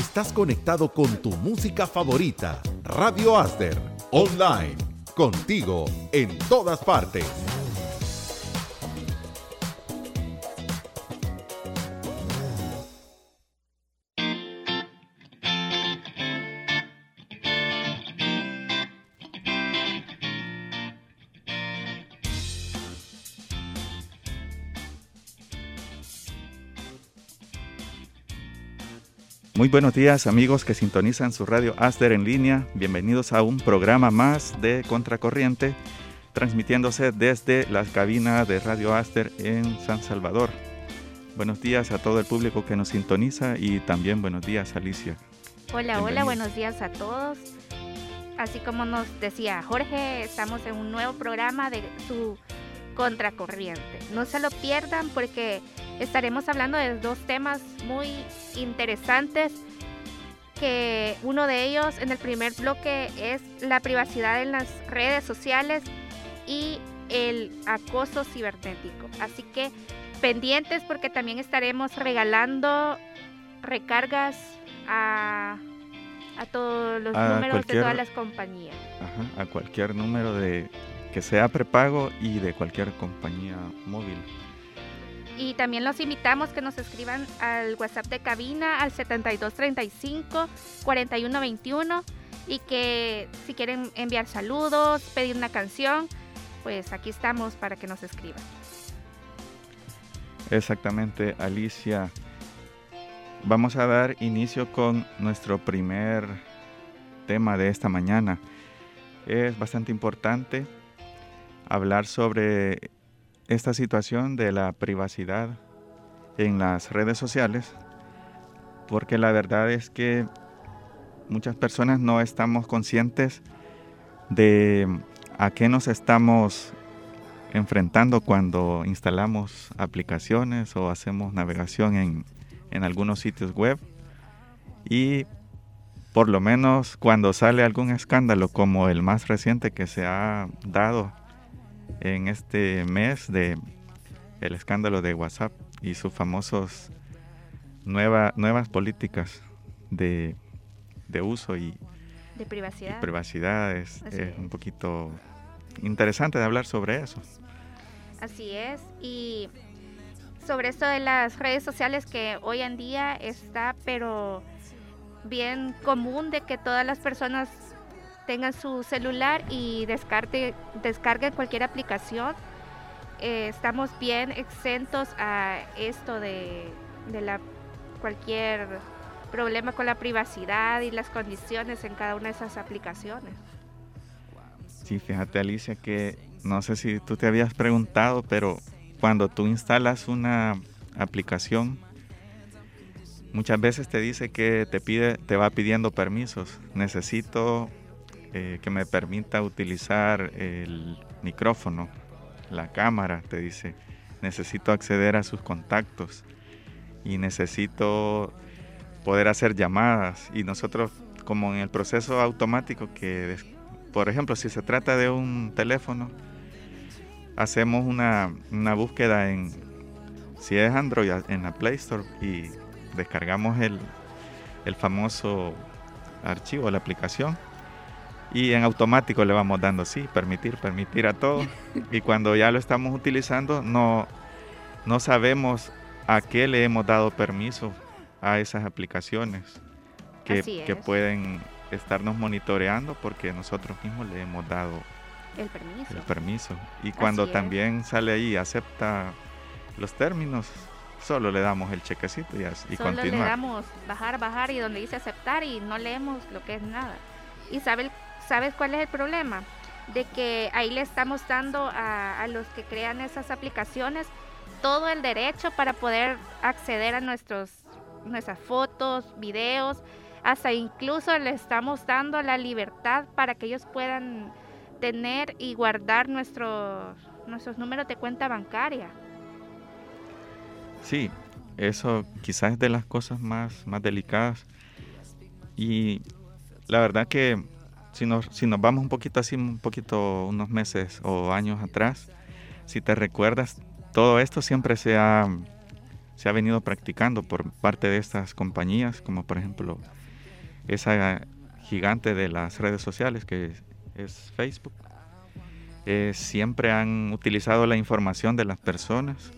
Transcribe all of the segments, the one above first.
Estás conectado con tu música favorita, Radio Asder, online, contigo en todas partes. Muy buenos días amigos que sintonizan su radio Aster en línea. Bienvenidos a un programa más de Contracorriente, transmitiéndose desde la cabina de Radio Aster en San Salvador. Buenos días a todo el público que nos sintoniza y también buenos días Alicia. Hola, hola, buenos días a todos. Así como nos decía Jorge, estamos en un nuevo programa de su Contracorriente. No se lo pierdan porque estaremos hablando de dos temas muy interesantes que uno de ellos en el primer bloque es la privacidad en las redes sociales y el acoso cibernético. Así que pendientes porque también estaremos regalando recargas a, todos los números de todas las compañías. a cualquier número de que sea prepago y de cualquier compañía móvil. Y también los invitamos que nos escriban al WhatsApp de cabina al 7235-4121 y que si quieren enviar saludos, pedir una canción, pues aquí estamos para que nos escriban. Exactamente, Alicia. Vamos a dar inicio con nuestro primer tema de esta mañana. Es bastante importante hablar sobre esta situación de la privacidad en las redes sociales, porque la verdad es que muchas personas no estamos conscientes de a qué nos estamos enfrentando cuando instalamos aplicaciones o hacemos navegación en, en algunos sitios web. Y por lo menos cuando sale algún escándalo como el más reciente que se ha dado en este mes de el escándalo de WhatsApp y sus famosos nueva, nuevas políticas de, uso y de privacidad. privacidad es, un poquito interesante de hablar sobre eso. Así es. Y sobre esto de las redes sociales que hoy en día está, pero bien común de que todas las personas tengan su celular y descargue, descarguen cualquier aplicación. Eh, estamos bien exentos a esto de, la cualquier problema con la privacidad y las condiciones en cada una de esas aplicaciones. Sí, fíjate Alicia que no sé si tú te habías preguntado, pero cuando tú instalas una aplicación, muchas veces te dice que te pide, te va pidiendo permisos. Necesito eh, que me permita utilizar el micrófono, la cámara, te dice. Necesito acceder a sus contactos y necesito poder hacer llamadas. Y nosotros, como en el proceso automático que, por ejemplo, si se trata de un teléfono, hacemos una, una búsqueda en, si es Android, en la Play Store y descargamos el, el famoso archivo, la aplicación y en automático le vamos dando sí, permitir, permitir a todo. y cuando ya lo estamos utilizando, no, no sabemos a qué le hemos dado permiso a esas aplicaciones que, que pueden estarnos monitoreando porque nosotros mismos le hemos dado el permiso. El permiso. Y cuando también sale ahí, acepta los términos, solo le damos el chequecito y, y solo le damos bajar, bajar y donde dice aceptar y no leemos lo que es nada. Y sabe ¿Sabes cuál es el problema? De que ahí le estamos dando a, los que crean esas aplicaciones todo el derecho para poder acceder a nuestros, nuestras fotos, videos, hasta incluso le estamos dando la libertad para que ellos puedan tener y guardar nuestros, nuestros números de cuenta bancaria. Sí, eso quizás es de las cosas más, más delicadas. Y la verdad que si nos, vamos un poquito así, un poquito unos meses o años atrás, si te recuerdas, todo esto siempre se ha, se ha venido practicando por parte de estas compañías, como por ejemplo esa gigante de las redes sociales que es Facebook. Eh, siempre han utilizado la información de las personas,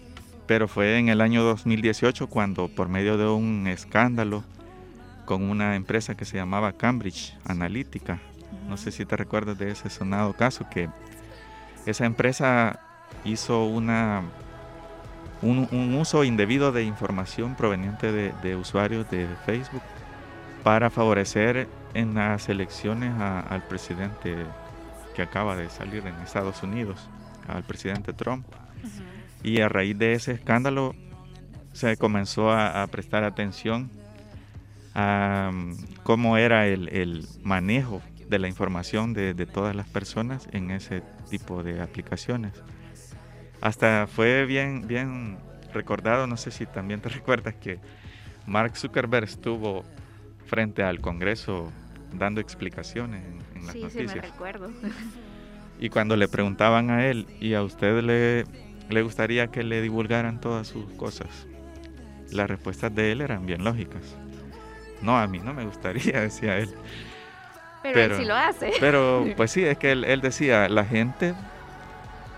pero fue en el año 2018 cuando por medio de un escándalo con una empresa que se llamaba Cambridge Analytica, no sé si te recuerdas de ese sonado caso, que esa empresa hizo una, un, uso indebido de información proveniente de, usuarios de Facebook para favorecer en las elecciones al presidente que acaba de salir en Estados Unidos, al presidente Trump. Y a raíz de ese escándalo se comenzó a, prestar atención a um, cómo era el, manejo de la información de, todas las personas en ese tipo de aplicaciones. Hasta fue bien, bien recordado, no sé si también te recuerdas que Mark Zuckerberg estuvo frente al Congreso dando explicaciones en, las noticias. Sí, me recuerdo. Y cuando le preguntaban a él, ¿y a usted le, le gustaría que le divulgaran todas sus cosas? Las respuestas de él eran bien lógicas. No, a mí no me gustaría, decía él. Pero, él sí lo hace. Pero pues sí, es que él, él decía, la gente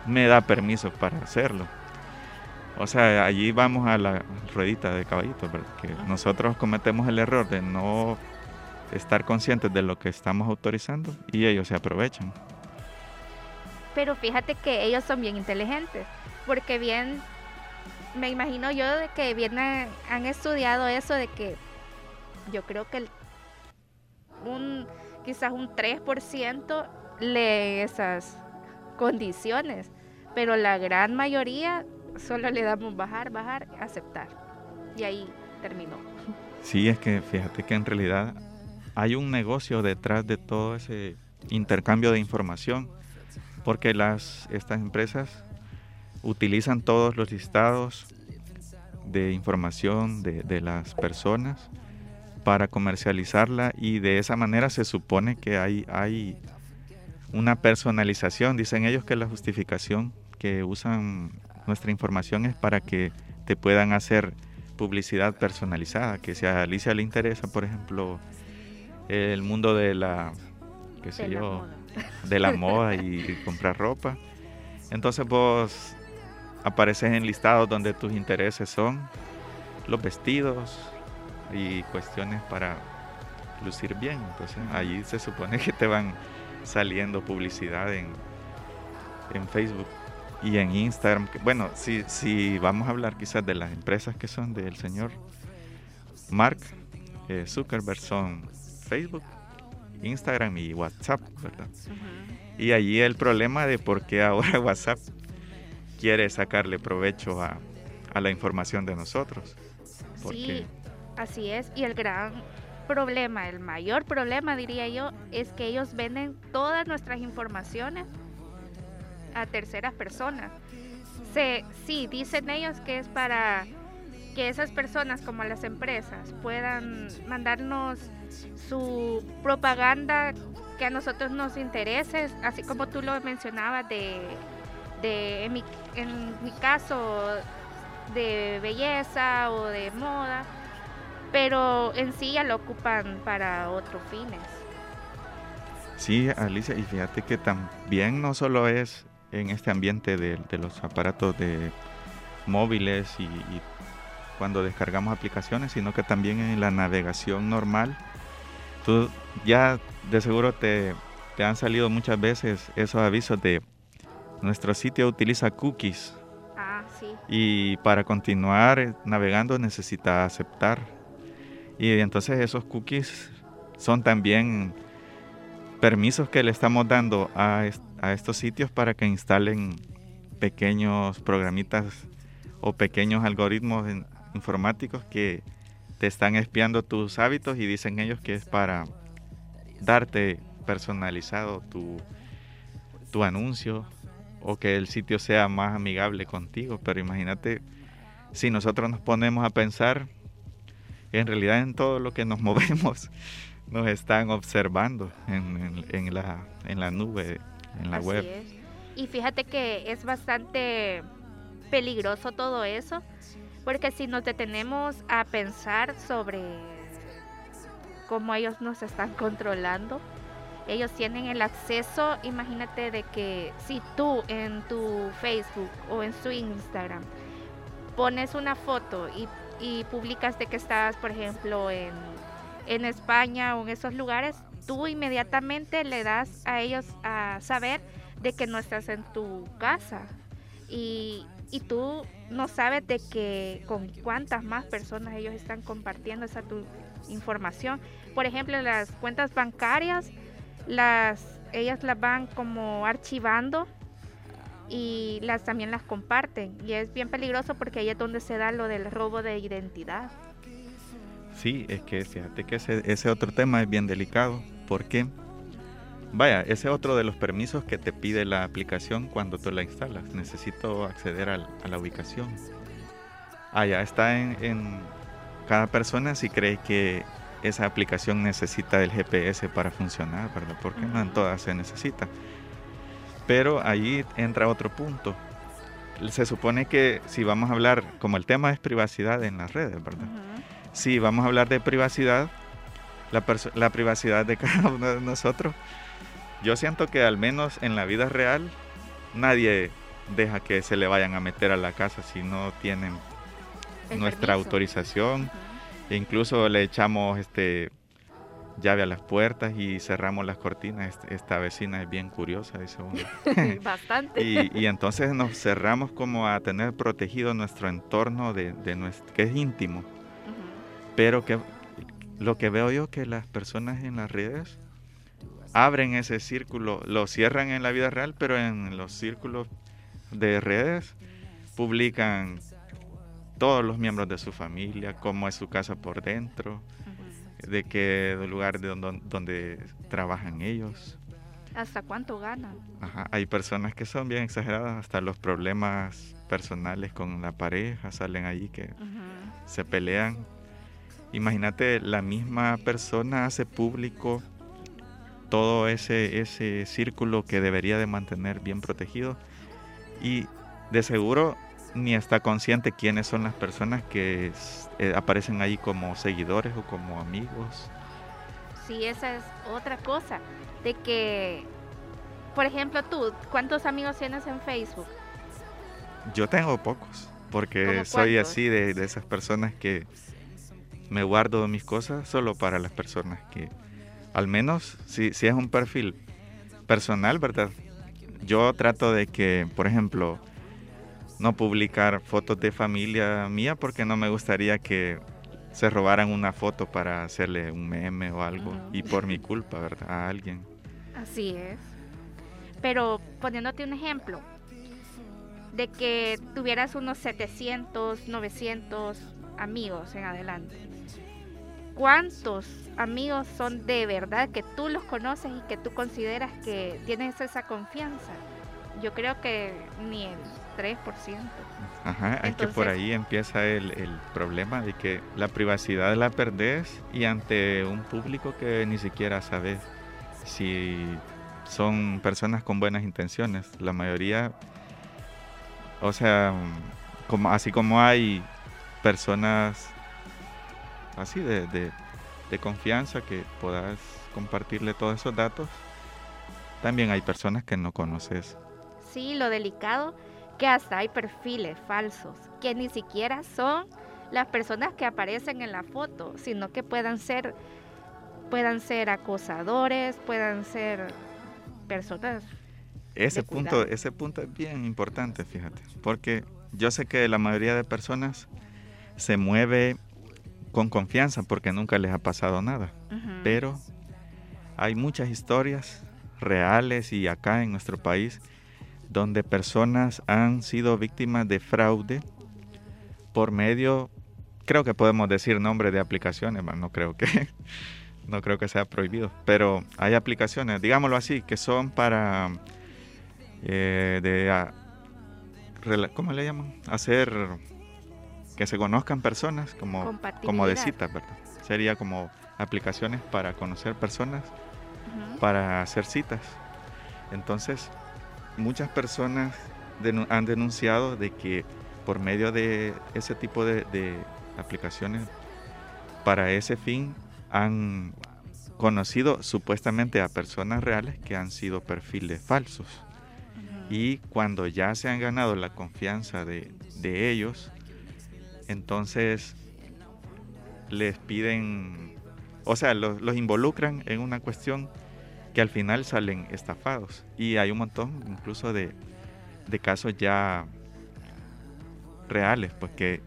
me da permiso para hacerlo. O sea, allí vamos a la ruedita de caballito, porque nosotros cometemos el error de no estar conscientes de lo que estamos autorizando y ellos se aprovechan. Pero fíjate que ellos son bien inteligentes, porque bien, me imagino yo de que bien han estudiado eso de que yo creo que un quizás un 3% lee esas condiciones, pero la gran mayoría solo le damos bajar, bajar, aceptar. Y ahí terminó. Sí, es que fíjate que en realidad hay un negocio detrás de todo ese intercambio de información, porque las, estas empresas utilizan todos los listados de información de, de las personas para comercializarla y de esa manera se supone que hay, hay una personalización. Dicen ellos que la justificación que usan nuestra información es para que te puedan hacer publicidad personalizada, que si a Alicia le interesa, por ejemplo, el mundo de la, qué sé yo, de la moda y comprar ropa. Entonces vos apareces en listados donde tus intereses son los vestidos y cuestiones para lucir bien. Entonces allí se supone que te van saliendo publicidad en, en Facebook y en Instagram. Bueno, si, si vamos a hablar quizás de las empresas que son del señor Mark eh, Zuckerberg, son Facebook, Instagram y WhatsApp, ¿verdad? Y allí el problema de por qué ahora WhatsApp quiere sacarle provecho a, a la información de nosotros. Sí, así es. Y el gran problema, el mayor problema diría yo, es que ellos venden todas nuestras informaciones a terceras personas. Se, sí, dicen ellos que es para que esas personas como las empresas puedan mandarnos su propaganda que a nosotros nos interese, así como tú lo mencionabas de, de en, mi, en mi caso, de belleza o de moda, pero en sí ya lo ocupan para otros fines. Sí, Alicia, y fíjate que también no solo es en este ambiente de, los aparatos de móviles y, cuando descargamos aplicaciones, sino que también en la navegación normal. Tú ya de seguro te, te han salido muchas veces esos avisos de nuestro sitio utiliza cookies. Ah, sí. Y para continuar navegando necesita aceptar. Y entonces esos cookies son también permisos que le estamos dando a, a estos sitios para que instalen pequeños programitas o pequeños algoritmos informáticos que te están espiando tus hábitos y dicen ellos que es para darte personalizado tu, tu anuncio o que el sitio sea más amigable contigo. Pero imagínate si nosotros nos ponemos a pensar, en realidad en todo lo que nos movemos nos están observando en, en, la, en la nube en la web. Y fíjate que es bastante peligroso todo eso, Porque si nos detenemos a pensar sobre cómo ellos nos están controlando, ellos tienen el acceso, imagínate de que si tú en tu Facebook o en su Instagram pones una foto y, publicas de que estás, por ejemplo, en, en España o en esos lugares, tú inmediatamente le das a ellos a saber de que no estás en tu casa. Y, y tú no sabes de que con cuántas más personas ellos están compartiendo esa tu información. Por ejemplo, las cuentas bancarias, las ellas las van como archivando y las también las comparten y es bien peligroso porque ahí es donde se da lo del robo de identidad. Sí, es que fíjate que ese, ese otro tema es bien delicado porque vaya, ese es otro de los permisos que te pide la aplicación cuando tú la instalas. Necesito acceder a la ubicación. Ah, ya está en, en cada persona si cree que esa aplicación necesita el GPS para funcionar, ¿verdad? Porque no en todas se necesita. Pero ahí entra otro punto. Se supone que si vamos a hablar, como el tema es privacidad en las redes, ¿verdad? Si vamos a hablar de privacidad, la, la privacidad de cada uno de nosotros, yo siento que al menos en la vida real nadie deja que se le vayan a meter a la casa si no tienen nuestra autorización e incluso le echamos este llave a las puertas y cerramos las cortinas. Esta vecina es bien curiosa, dice uno. Bastante. y, entonces nos cerramos como a tener protegido nuestro entorno de, de nuestro, que es íntimo. Pero que lo que veo yo que las personas en las redes abren ese círculo, lo cierran en la vida real, pero en los círculos de redes publican todos los miembros de su familia, cómo es su casa por dentro, de qué lugar de donde, donde, trabajan ellos. ¿Hasta cuánto ganan? Ajá, hay personas que son bien exageradas, hasta los problemas personales con la pareja salen allí que se pelean. Imagínate, la misma persona hace público todo ese, ese círculo que debería de mantener bien protegido y de seguro ni está consciente quiénes son las personas que eh, aparecen ahí como seguidores o como amigos. Sí, esa es otra cosa, de que, por ejemplo, tú, ¿cuántos amigos tienes en Facebook? Yo tengo pocos, porque soy así de, esas personas que me guardo mis cosas solo para las personas que, al menos, si, si es un perfil personal, ¿verdad? Yo trato de que, por ejemplo, no publicar fotos de familia mía porque no me gustaría que se robaran una foto para hacerle un meme o algo y por mi culpa, ¿verdad? A alguien. Así es. Pero poniéndote un ejemplo, de que tuvieras unos 700, 900 amigos en adelante. ¿Cuántos amigos son de verdad que tú los conoces y que tú consideras que tienes esa confianza? Yo creo que ni el 3%. Ajá, es que por ahí empieza el, el, problema de que la privacidad la perdés y ante un público que ni siquiera sabes si son personas con buenas intenciones. La mayoría, o sea, como, así como hay personas así de, de, de confianza que puedas compartirle todos esos datos, también hay personas que no conoces. Sí, lo delicado que hasta hay perfiles falsos, que ni siquiera son las personas que aparecen en la foto, sino que puedan ser puedan ser acosadores, puedan ser personas. Ese punto, ese punto es bien importante, fíjate, porque yo sé que la mayoría de personas se mueve con confianza porque nunca les ha pasado nada, pero hay muchas historias reales y acá en nuestro país donde personas han sido víctimas de fraude por medio, creo que podemos decir nombre de aplicaciones, no creo que no creo que sea prohibido, pero hay aplicaciones, digámoslo así, que son para eh, de ¿cómo le llaman? Hacer que se conozcan personas como como de citas, ¿verdad? Sería como aplicaciones para conocer personas, para hacer citas. Entonces, muchas personas han denunciado de que por medio de ese tipo de, de aplicaciones, para ese fin han conocido supuestamente a personas reales que han sido perfiles falsos. Y cuando ya se han ganado la confianza de, de ellos, entonces les piden, o sea, los, los, involucran en una cuestión que al final salen estafados. Y hay un montón incluso de, de casos ya reales, pues que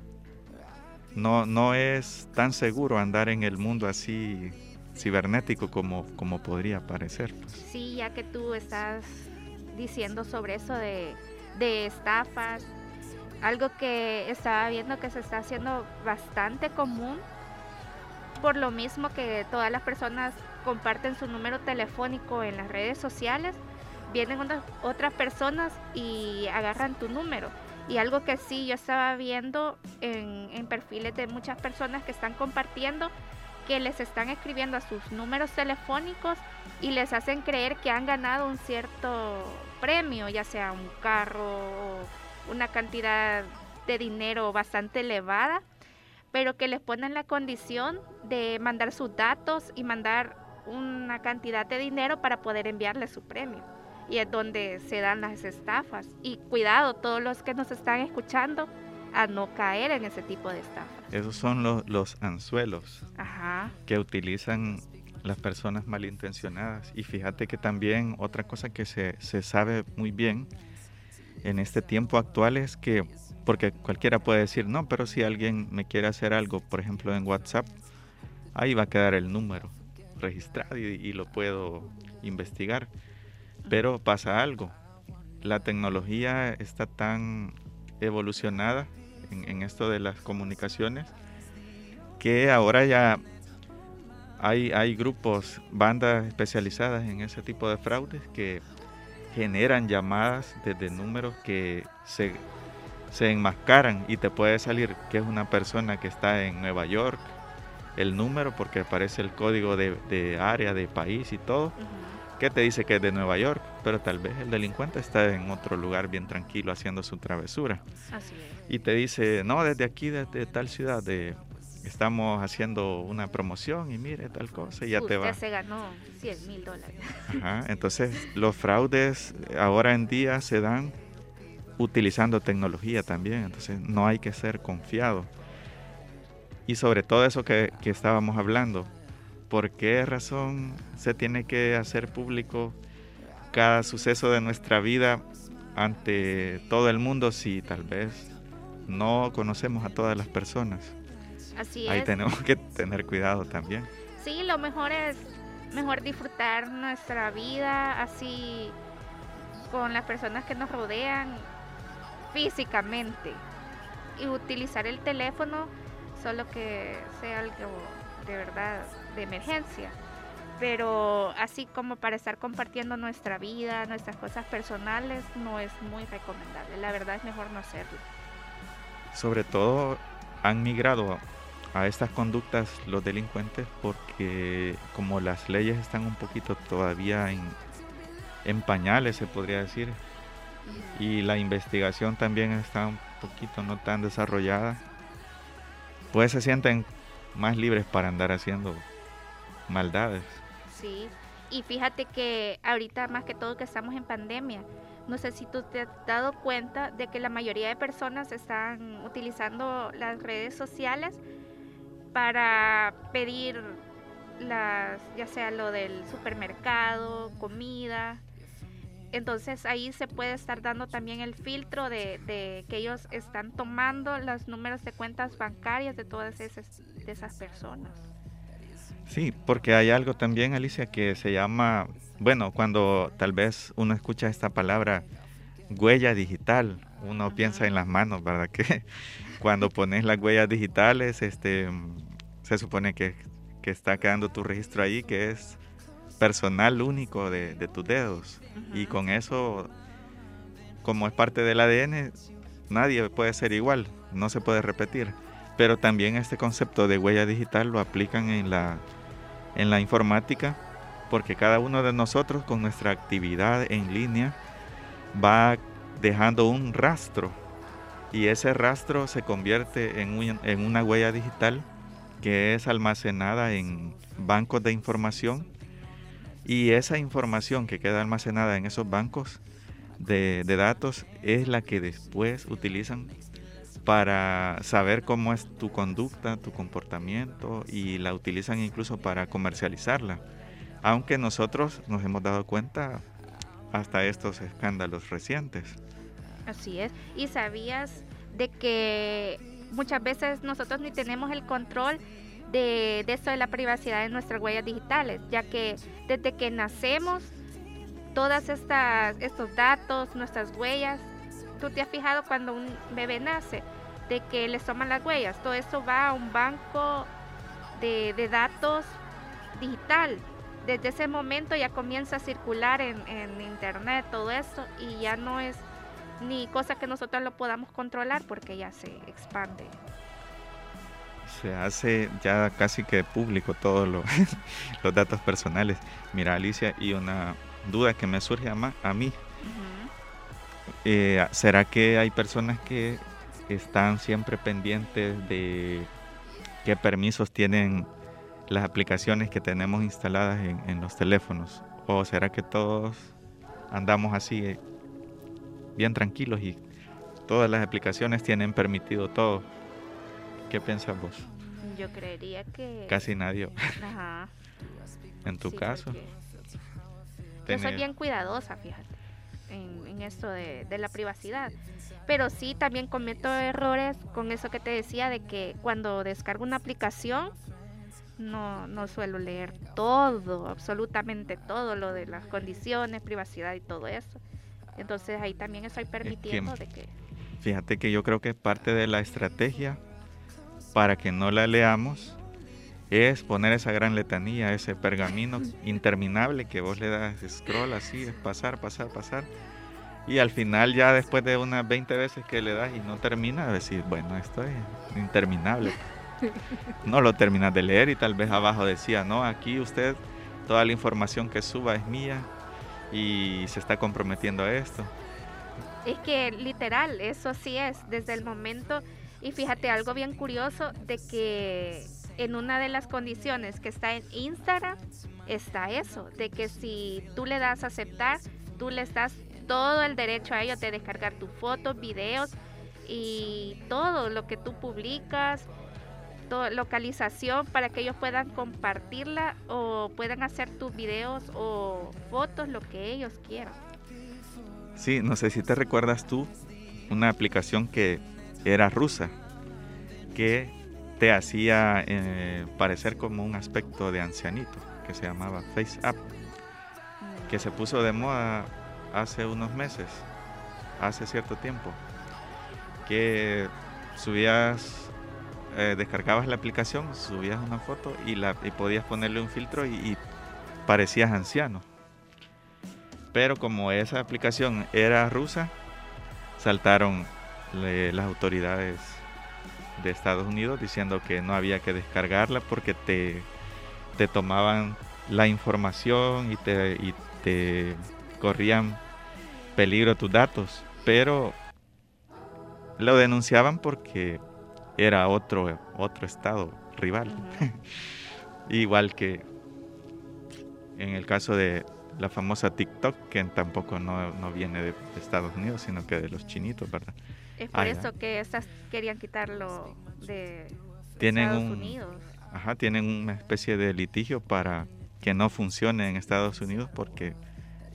no, no es tan seguro andar en el mundo así cibernético como, como podría parecer. Pues. Sí, ya que tú estás diciendo sobre eso de, de estafas, algo que estaba viendo que se está haciendo bastante común, por lo mismo que todas las personas comparten su número telefónico en las redes sociales, vienen otras personas y agarran tu número. Y algo que sí yo estaba viendo en, en perfiles de muchas personas que están compartiendo que les están escribiendo a sus números telefónicos y les hacen creer que han ganado un cierto premio, ya sea un carro o una cantidad de dinero bastante elevada, pero que les ponen la condición de mandar sus datos y mandar una cantidad de dinero para poder enviarle su premio. Y es donde se dan las estafas. Y cuidado, todos los que nos están escuchando, a no caer en ese tipo de estafas. Esos son los, los anzuelos que utilizan las personas malintencionadas. Y fíjate que también otra cosa que se, se sabe muy bien en este tiempo actual es que, porque cualquiera puede decir, no, pero si alguien me quiere hacer algo, por ejemplo en WhatsApp, ahí va a quedar el número registrado y, y lo puedo investigar. Pero pasa algo, la tecnología está tan evolucionada en, esto de las comunicaciones, que ahora ya hay, hay grupos, bandas especializadas en ese tipo de fraudes que generan llamadas desde números que se, se enmascaran y te puede salir que es una persona que está en Nueva York, el número porque aparece el código de, área, de país y todo que te dice que es de Nueva York, pero tal vez el delincuente está en otro lugar bien tranquilo haciendo su travesura. Así es. Y te dice, no, desde aquí, desde tal ciudad, de, estamos haciendo una promoción y mire tal cosa y ya te va. se ganó 100 mil dólares. Ajá, entonces los fraudes ahora en día se dan utilizando tecnología también, entonces no hay que ser confiado. Y sobre todo eso que, que estábamos hablando, ¿por qué razón se tiene que hacer público cada suceso de nuestra vida ante todo el mundo si tal vez no conocemos a todas las personas? Así Ahí tenemos que tener cuidado también. Sí, lo mejor es mejor disfrutar nuestra vida así con las personas que nos rodean físicamente y utilizar el teléfono solo que sea algo de verdad de emergencia. Pero así como para estar compartiendo nuestra vida, nuestras cosas personales, no es muy recomendable. La verdad es mejor no hacerlo. Sobre todo han migrado a estas conductas los delincuentes porque como las leyes están un poquito todavía en, en pañales, se podría decir, y la investigación también está un poquito no tan desarrollada, pues se sienten más libres para andar haciendo maldades. Sí, y fíjate que ahorita más que todo que estamos en pandemia, no sé si tú te has dado cuenta de que la mayoría de personas están utilizando las redes sociales para pedir las, ya sea lo del supermercado, comida. Entonces ahí se puede estar dando también el filtro de, de que ellos están tomando los números de cuentas bancarias de todas esas, de esas personas. Sí, porque hay algo también, Alicia, que se llama, bueno, cuando tal vez uno escucha esta palabra huella digital, uno piensa en las manos, ¿verdad? Que cuando pones las huellas digitales, este, se supone que, que está quedando tu registro ahí, que es personal único de, de tus dedos. Y con eso, como es parte del ADN, nadie puede ser igual, no se puede repetir. Pero también este concepto de huella digital lo aplican en la en la informática, porque cada uno de nosotros con nuestra actividad en línea va dejando un rastro y ese rastro se convierte en, en una huella digital que es almacenada en bancos de información y esa información que queda almacenada en esos bancos de, de, datos es la que después utilizan para saber cómo es tu conducta, tu comportamiento y la utilizan incluso para comercializarla. Aunque nosotros nos hemos dado cuenta hasta estos escándalos recientes. Así es. ¿Y sabías de que muchas veces nosotros ni tenemos el control de, de esto de la privacidad de nuestras huellas digitales, ya que desde que nacemos, todas estas estos datos, nuestras huellas, tú te has fijado cuando un bebé nace, de que les toman las huellas, todo eso va a un banco de, de datos digital. Desde ese momento ya comienza a circular en, en internet todo eso y ya no es ni cosa que nosotros lo podamos controlar porque ya se expande. Se hace ya casi que público todos los datos personales. Mira, Alicia, y una duda que me surge a, a mí. Eh, ¿Será que hay personas que están siempre pendientes de qué permisos tienen las aplicaciones que tenemos instaladas en, en los teléfonos? ¿O será que todos andamos así eh, bien tranquilos y todas las aplicaciones tienen permitido todo. ¿Qué piensas vos? Yo creería que... Casi nadie. Ajá. en tu caso. Yo soy bien cuidadosa, fíjate, en, esto de, de, la privacidad. Pero sí, también cometo errores con eso que te decía de que cuando descargo una aplicación, no, no suelo leer todo, absolutamente todo lo de las condiciones, privacidad y todo eso. Entonces ahí también estoy permitiendo de que... Fíjate que yo creo que parte de la estrategia para que no la leamos es poner esa gran letanía, ese pergamino interminable que vos le das scroll así, es pasar, pasar, pasar. Y al final ya después de unas 20 veces que le das y no termina, decir, bueno, esto es interminable. No lo terminas de leer y tal vez abajo decía, no, aquí usted, toda la información que suba es mía, y se está comprometiendo a esto. Es que literal, eso sí es, desde el momento, y fíjate algo bien curioso, de que en una de las condiciones que está en Instagram, está eso, de que si tú le das a aceptar, tú le das todo el derecho a ellos de descargar tus fotos, videos y todo lo que tú publicas, localización para que ellos puedan compartirla o puedan hacer tus videos o fotos, lo que ellos quieran. Sí, no sé si te recuerdas tú una aplicación que era rusa, que te hacía eh, parecer como un aspecto de ancianito, que se llamaba FaceApp, que se puso de moda hace unos meses, hace cierto tiempo, que subías eh, descargabas la aplicación, subías una foto y, la, podías ponerle un filtro y, parecías anciano. Pero como esa aplicación era rusa, saltaron las autoridades de Estados Unidos diciendo que no había que descargarla porque te, te tomaban la información y te, y te corrían peligro tus datos. Pero lo denunciaban porque era otro, otro estado rival. Igual que en el caso de la famosa TikTok, que tampoco no, viene de Estados Unidos, sino que de los chinitos, ¿verdad? Es por eso que estas querían quitarlo de Estados Unidos. Ajá, tienen una especie de litigio para que no funcione en Estados Unidos porque,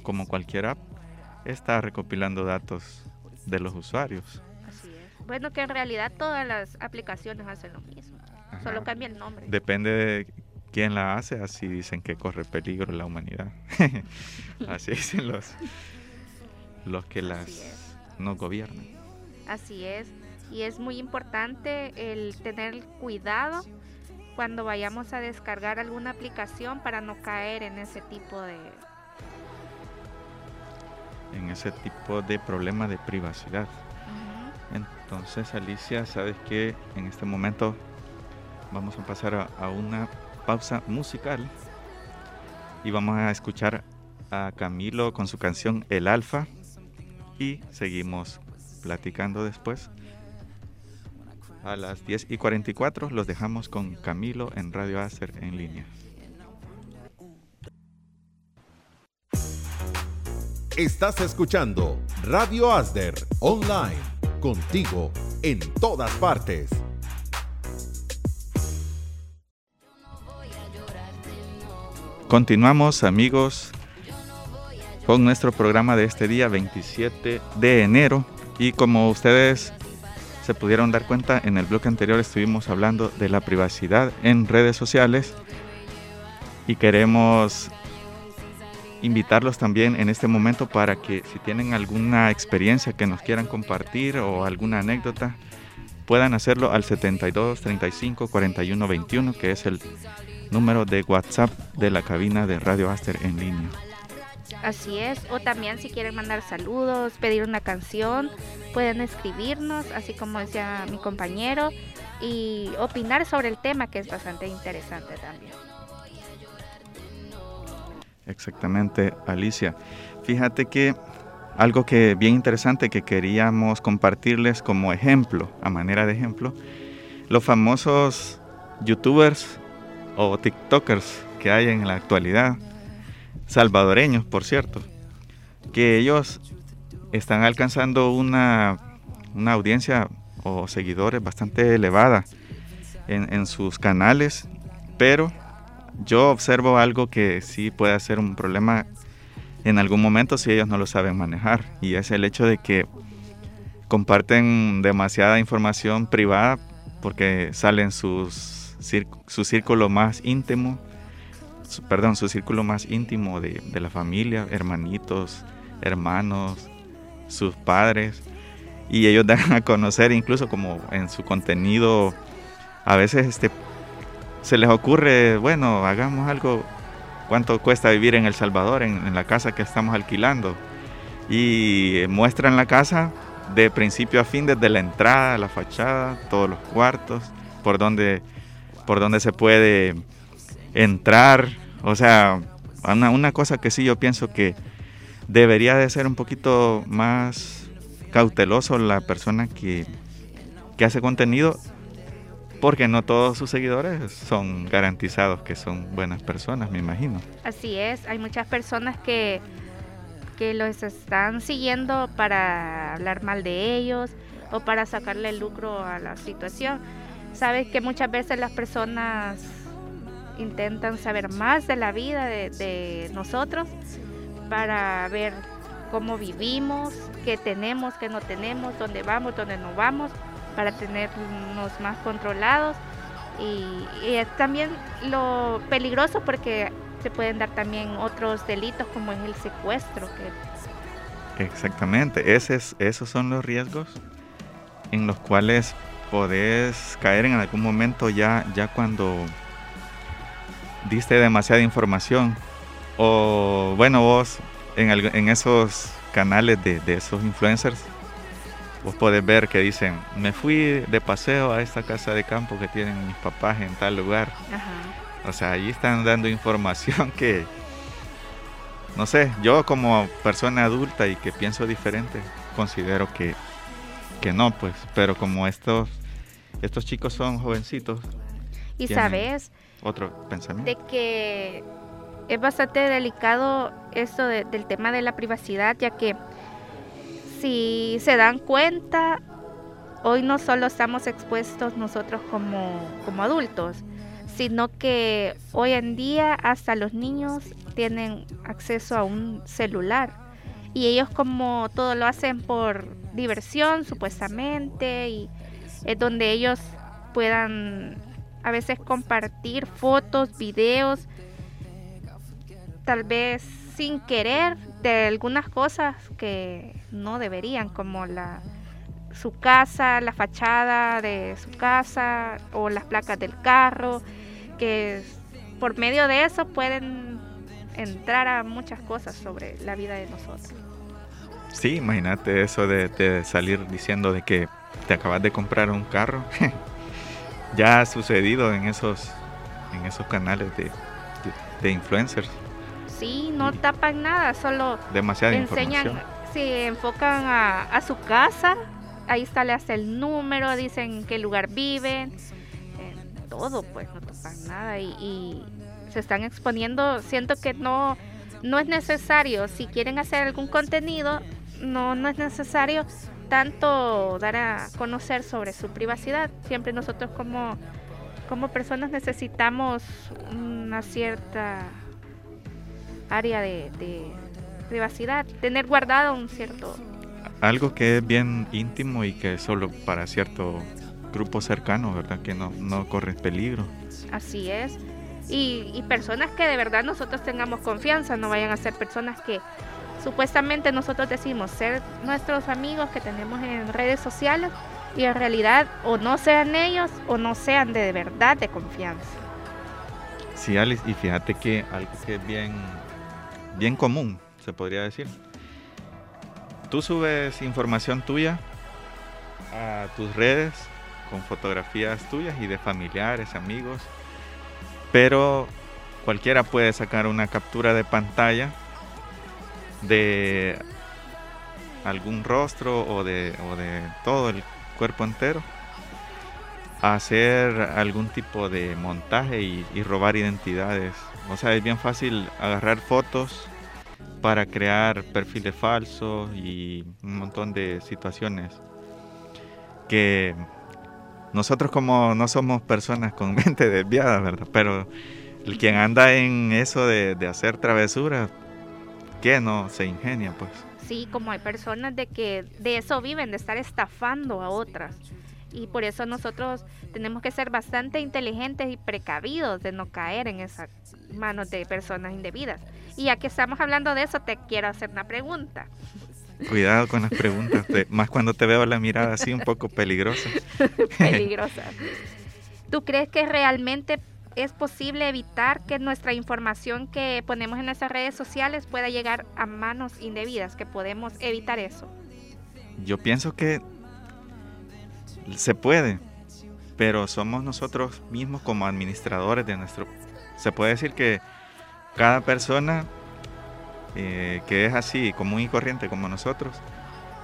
como cualquier app, está recopilando datos de los usuarios. Bueno, que en realidad todas las aplicaciones hacen lo mismo, solo cambia el nombre. Depende de quién la hace, así dicen que corre peligro la humanidad. así dicen los, los que las no gobiernan. Así es, y es muy importante el tener cuidado cuando vayamos a descargar alguna aplicación para no caer en ese tipo de en ese tipo de problema de privacidad. Entonces, Alicia, sabes que en este momento vamos a pasar a, una pausa musical y vamos a escuchar a Camilo con su canción El Alfa y seguimos platicando después a las 10 y 44 los dejamos con Camilo en Radio Acer en línea. Estás escuchando Radio Asder Online, contigo en todas partes. Continuamos amigos con nuestro programa de este día 27 de enero y como ustedes se pudieron dar cuenta en el bloque anterior estuvimos hablando de la privacidad en redes sociales y queremos invitarlos también en este momento para que si tienen alguna experiencia que nos quieran compartir o alguna anécdota, puedan hacerlo al 72 35 41 21, que es el número de WhatsApp de la cabina de Radio Aster en línea. Así es, o también si quieren mandar saludos, pedir una canción, pueden escribirnos, así como decía mi compañero, y opinar sobre el tema que es bastante interesante también. Exactamente, Alicia. Fíjate que algo que bien interesante que queríamos compartirles como ejemplo, a manera de ejemplo, los famosos youtubers o tiktokers que hay en la actualidad, salvadoreños por cierto, que ellos están alcanzando una, una audiencia o seguidores bastante elevada en, en sus canales, pero yo observo algo que sí puede ser un problema en algún momento si ellos no lo saben manejar y es el hecho de que comparten demasiada información privada porque salen sus, su círculo más íntimo, perdón, su círculo más íntimo de, de, la familia, hermanitos, hermanos, sus padres y ellos dan a conocer incluso como en su contenido a veces este se les ocurre, bueno, hagamos algo, cuánto cuesta vivir en El Salvador, en, la casa que estamos alquilando. Y muestran la casa de principio a fin, desde la entrada, la fachada, todos los cuartos, por donde, por donde se puede entrar. O sea, una, una cosa que sí yo pienso que debería de ser un poquito más cauteloso la persona que, que hace contenido porque no todos sus seguidores son garantizados que son buenas personas, me imagino. Así es, hay muchas personas que, que los están siguiendo para hablar mal de ellos o para sacarle lucro a la situación. Sabes que muchas veces las personas intentan saber más de la vida de, de nosotros para ver cómo vivimos, qué tenemos, qué no tenemos, dónde vamos, dónde no vamos para tenernos más controlados y, es también lo peligroso porque se pueden dar también otros delitos como es el secuestro. Que... Exactamente, Ese es, esos son los riesgos en los cuales podés caer en algún momento ya, ya cuando diste demasiada información o bueno vos en, en esos canales de, de esos influencers vos podés ver que dicen, me fui de paseo a esta casa de campo que tienen mis papás en tal lugar. O sea, allí están dando información que, no sé, yo como persona adulta y que pienso diferente, considero que, que no, pues, pero como estos, estos chicos son jovencitos. Y sabes, otro pensamiento. De que es bastante delicado esto del tema de la privacidad, ya que si se dan cuenta, hoy no solo estamos expuestos nosotros como, como adultos, sino que hoy en día hasta los niños tienen acceso a un celular y ellos como todo lo hacen por diversión supuestamente y es donde ellos puedan a veces compartir fotos, videos, tal vez sin querer de algunas cosas que no deberían, como la su casa, la fachada de su casa o las placas del carro, que por medio de eso pueden entrar a muchas cosas sobre la vida de nosotros. Sí, imagínate eso de, salir diciendo de que te acabas de comprar un carro. ya ha sucedido en esos, en esos canales de influencers sí, no tapan nada, solo Demasiada enseñan, se enfocan a, su casa ahí sale hasta el número, dicen qué lugar viven, todo, pues no tocan nada y, y, se están exponiendo. Siento que no, no es necesario, si quieren hacer algún contenido, no, no es necesario tanto dar a conocer sobre su privacidad. Siempre nosotros como, como personas necesitamos una cierta área de, privacidad, tener guardado un cierto... Algo que es bien íntimo y que es solo para cierto grupo cercano, ¿verdad? Que no, no corre peligro. Así es. Y, y, personas que de verdad nosotros tengamos confianza, no vayan a ser personas que supuestamente nosotros decimos ser nuestros amigos que tenemos en redes sociales y en realidad o no sean ellos o no sean de verdad de confianza. Sí, Alice, y fíjate que algo que es bien, bien común, se podría decir. Tú subes información tuya a tus redes con fotografías tuyas y de familiares, amigos, pero cualquiera puede sacar una captura de pantalla de algún rostro o de, o de todo el cuerpo entero, hacer algún tipo de montaje y, robar identidades. O sea, es bien fácil agarrar fotos para crear perfiles falsos y un montón de situaciones que nosotros como no somos personas con mente desviada, ¿verdad? Pero el quien anda en eso de, de hacer travesuras, que no se ingenia, pues. Sí, como hay personas de que de eso viven, de estar estafando a otras. Y por eso nosotros tenemos que ser bastante inteligentes y precavidos de no caer en esas manos de personas indebidas. Y ya que estamos hablando de eso, te quiero hacer una pregunta. Cuidado con las preguntas, más cuando te veo la mirada así un poco peligrosa. peligrosa. ¿Tú crees que realmente es posible evitar que nuestra información que ponemos en nuestras redes sociales pueda llegar a manos indebidas, que podemos evitar eso? Yo pienso que se puede, pero somos nosotros mismos como administradores de nuestro... Se puede decir que cada persona eh, que es así, común y corriente como nosotros,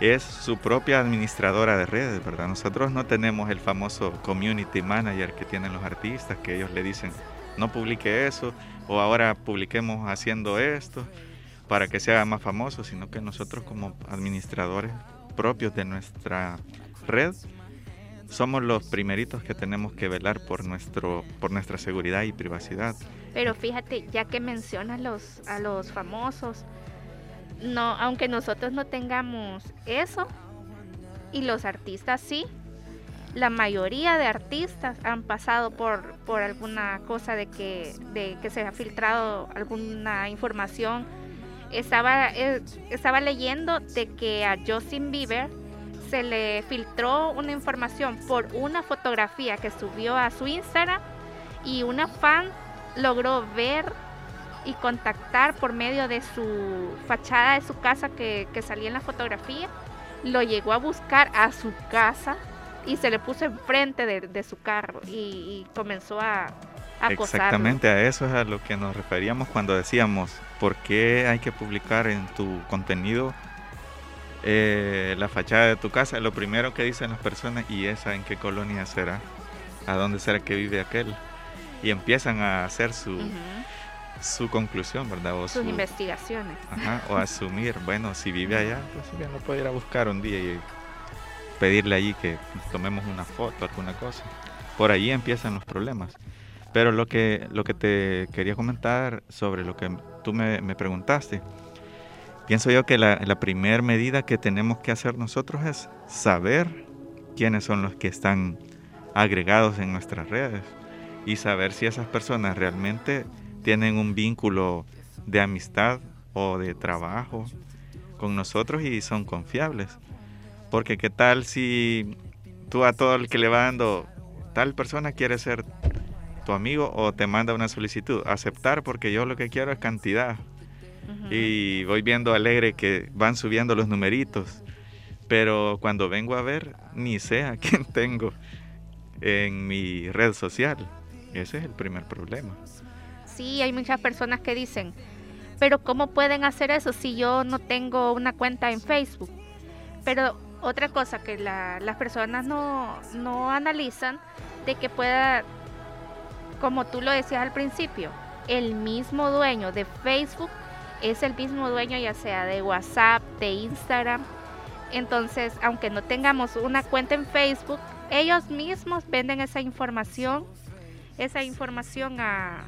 es su propia administradora de redes, ¿verdad? Nosotros no tenemos el famoso community manager que tienen los artistas, que ellos le dicen, no publique eso, o ahora publiquemos haciendo esto, para que se haga más famoso, sino que nosotros como administradores propios de nuestra red, somos los primeritos que tenemos que velar por, nuestro, por nuestra seguridad y privacidad. Pero fíjate, ya que mencionas los, a los famosos, no, aunque nosotros no tengamos eso, y los artistas sí, la mayoría de artistas han pasado por, por alguna cosa de que, de que se ha filtrado alguna información. Estaba, eh, estaba leyendo de que a Justin Bieber se le filtró una información por una fotografía que subió a su Instagram y una fan logró ver y contactar por medio de su fachada de su casa que, salía en la fotografía. Lo llegó a buscar a su casa y se le puso enfrente de, su carro y, comenzó a, Exactamente a eso es a lo que nos referíamos cuando decíamos, ¿por qué hay que publicar en tu contenido eh, la fachada de tu casa? Lo primero que dicen las personas, ¿y esa en qué colonia será? ¿A dónde será que vive aquel? Y empiezan a hacer su, su conclusión, ¿verdad? O Sus investigaciones. Ajá, o asumir, bueno, si vive allá, pues bien lo puede ir a buscar un día y pedirle allí que tomemos una foto, alguna cosa. Por ahí empiezan los problemas. Pero lo que, lo que te quería comentar sobre lo que tú me, me preguntaste, pienso yo que la, la primera medida que tenemos que hacer nosotros es saber quiénes son los que están agregados en nuestras redes y saber si esas personas realmente tienen un vínculo de amistad o de trabajo con nosotros y son confiables. Porque qué tal si tú a todo el que le va dando tal persona quiere ser tu amigo o te manda una solicitud, aceptar porque yo lo que quiero es cantidad. Y voy viendo alegre que van subiendo los numeritos, pero cuando vengo a ver ni sé a quién tengo en mi red social. Ese es el primer problema sí, hay muchas personas que dicen, pero ¿cómo pueden hacer eso si yo no tengo una cuenta en Facebook? Pero otra cosa que las personas no, no analizan, de que pueda, como tú lo decías al principio, el mismo dueño de Facebook es el mismo dueño ya sea de WhatsApp, de Instagram. Entonces, aunque no tengamos una cuenta en Facebook, ellos mismos venden esa información, esa información a,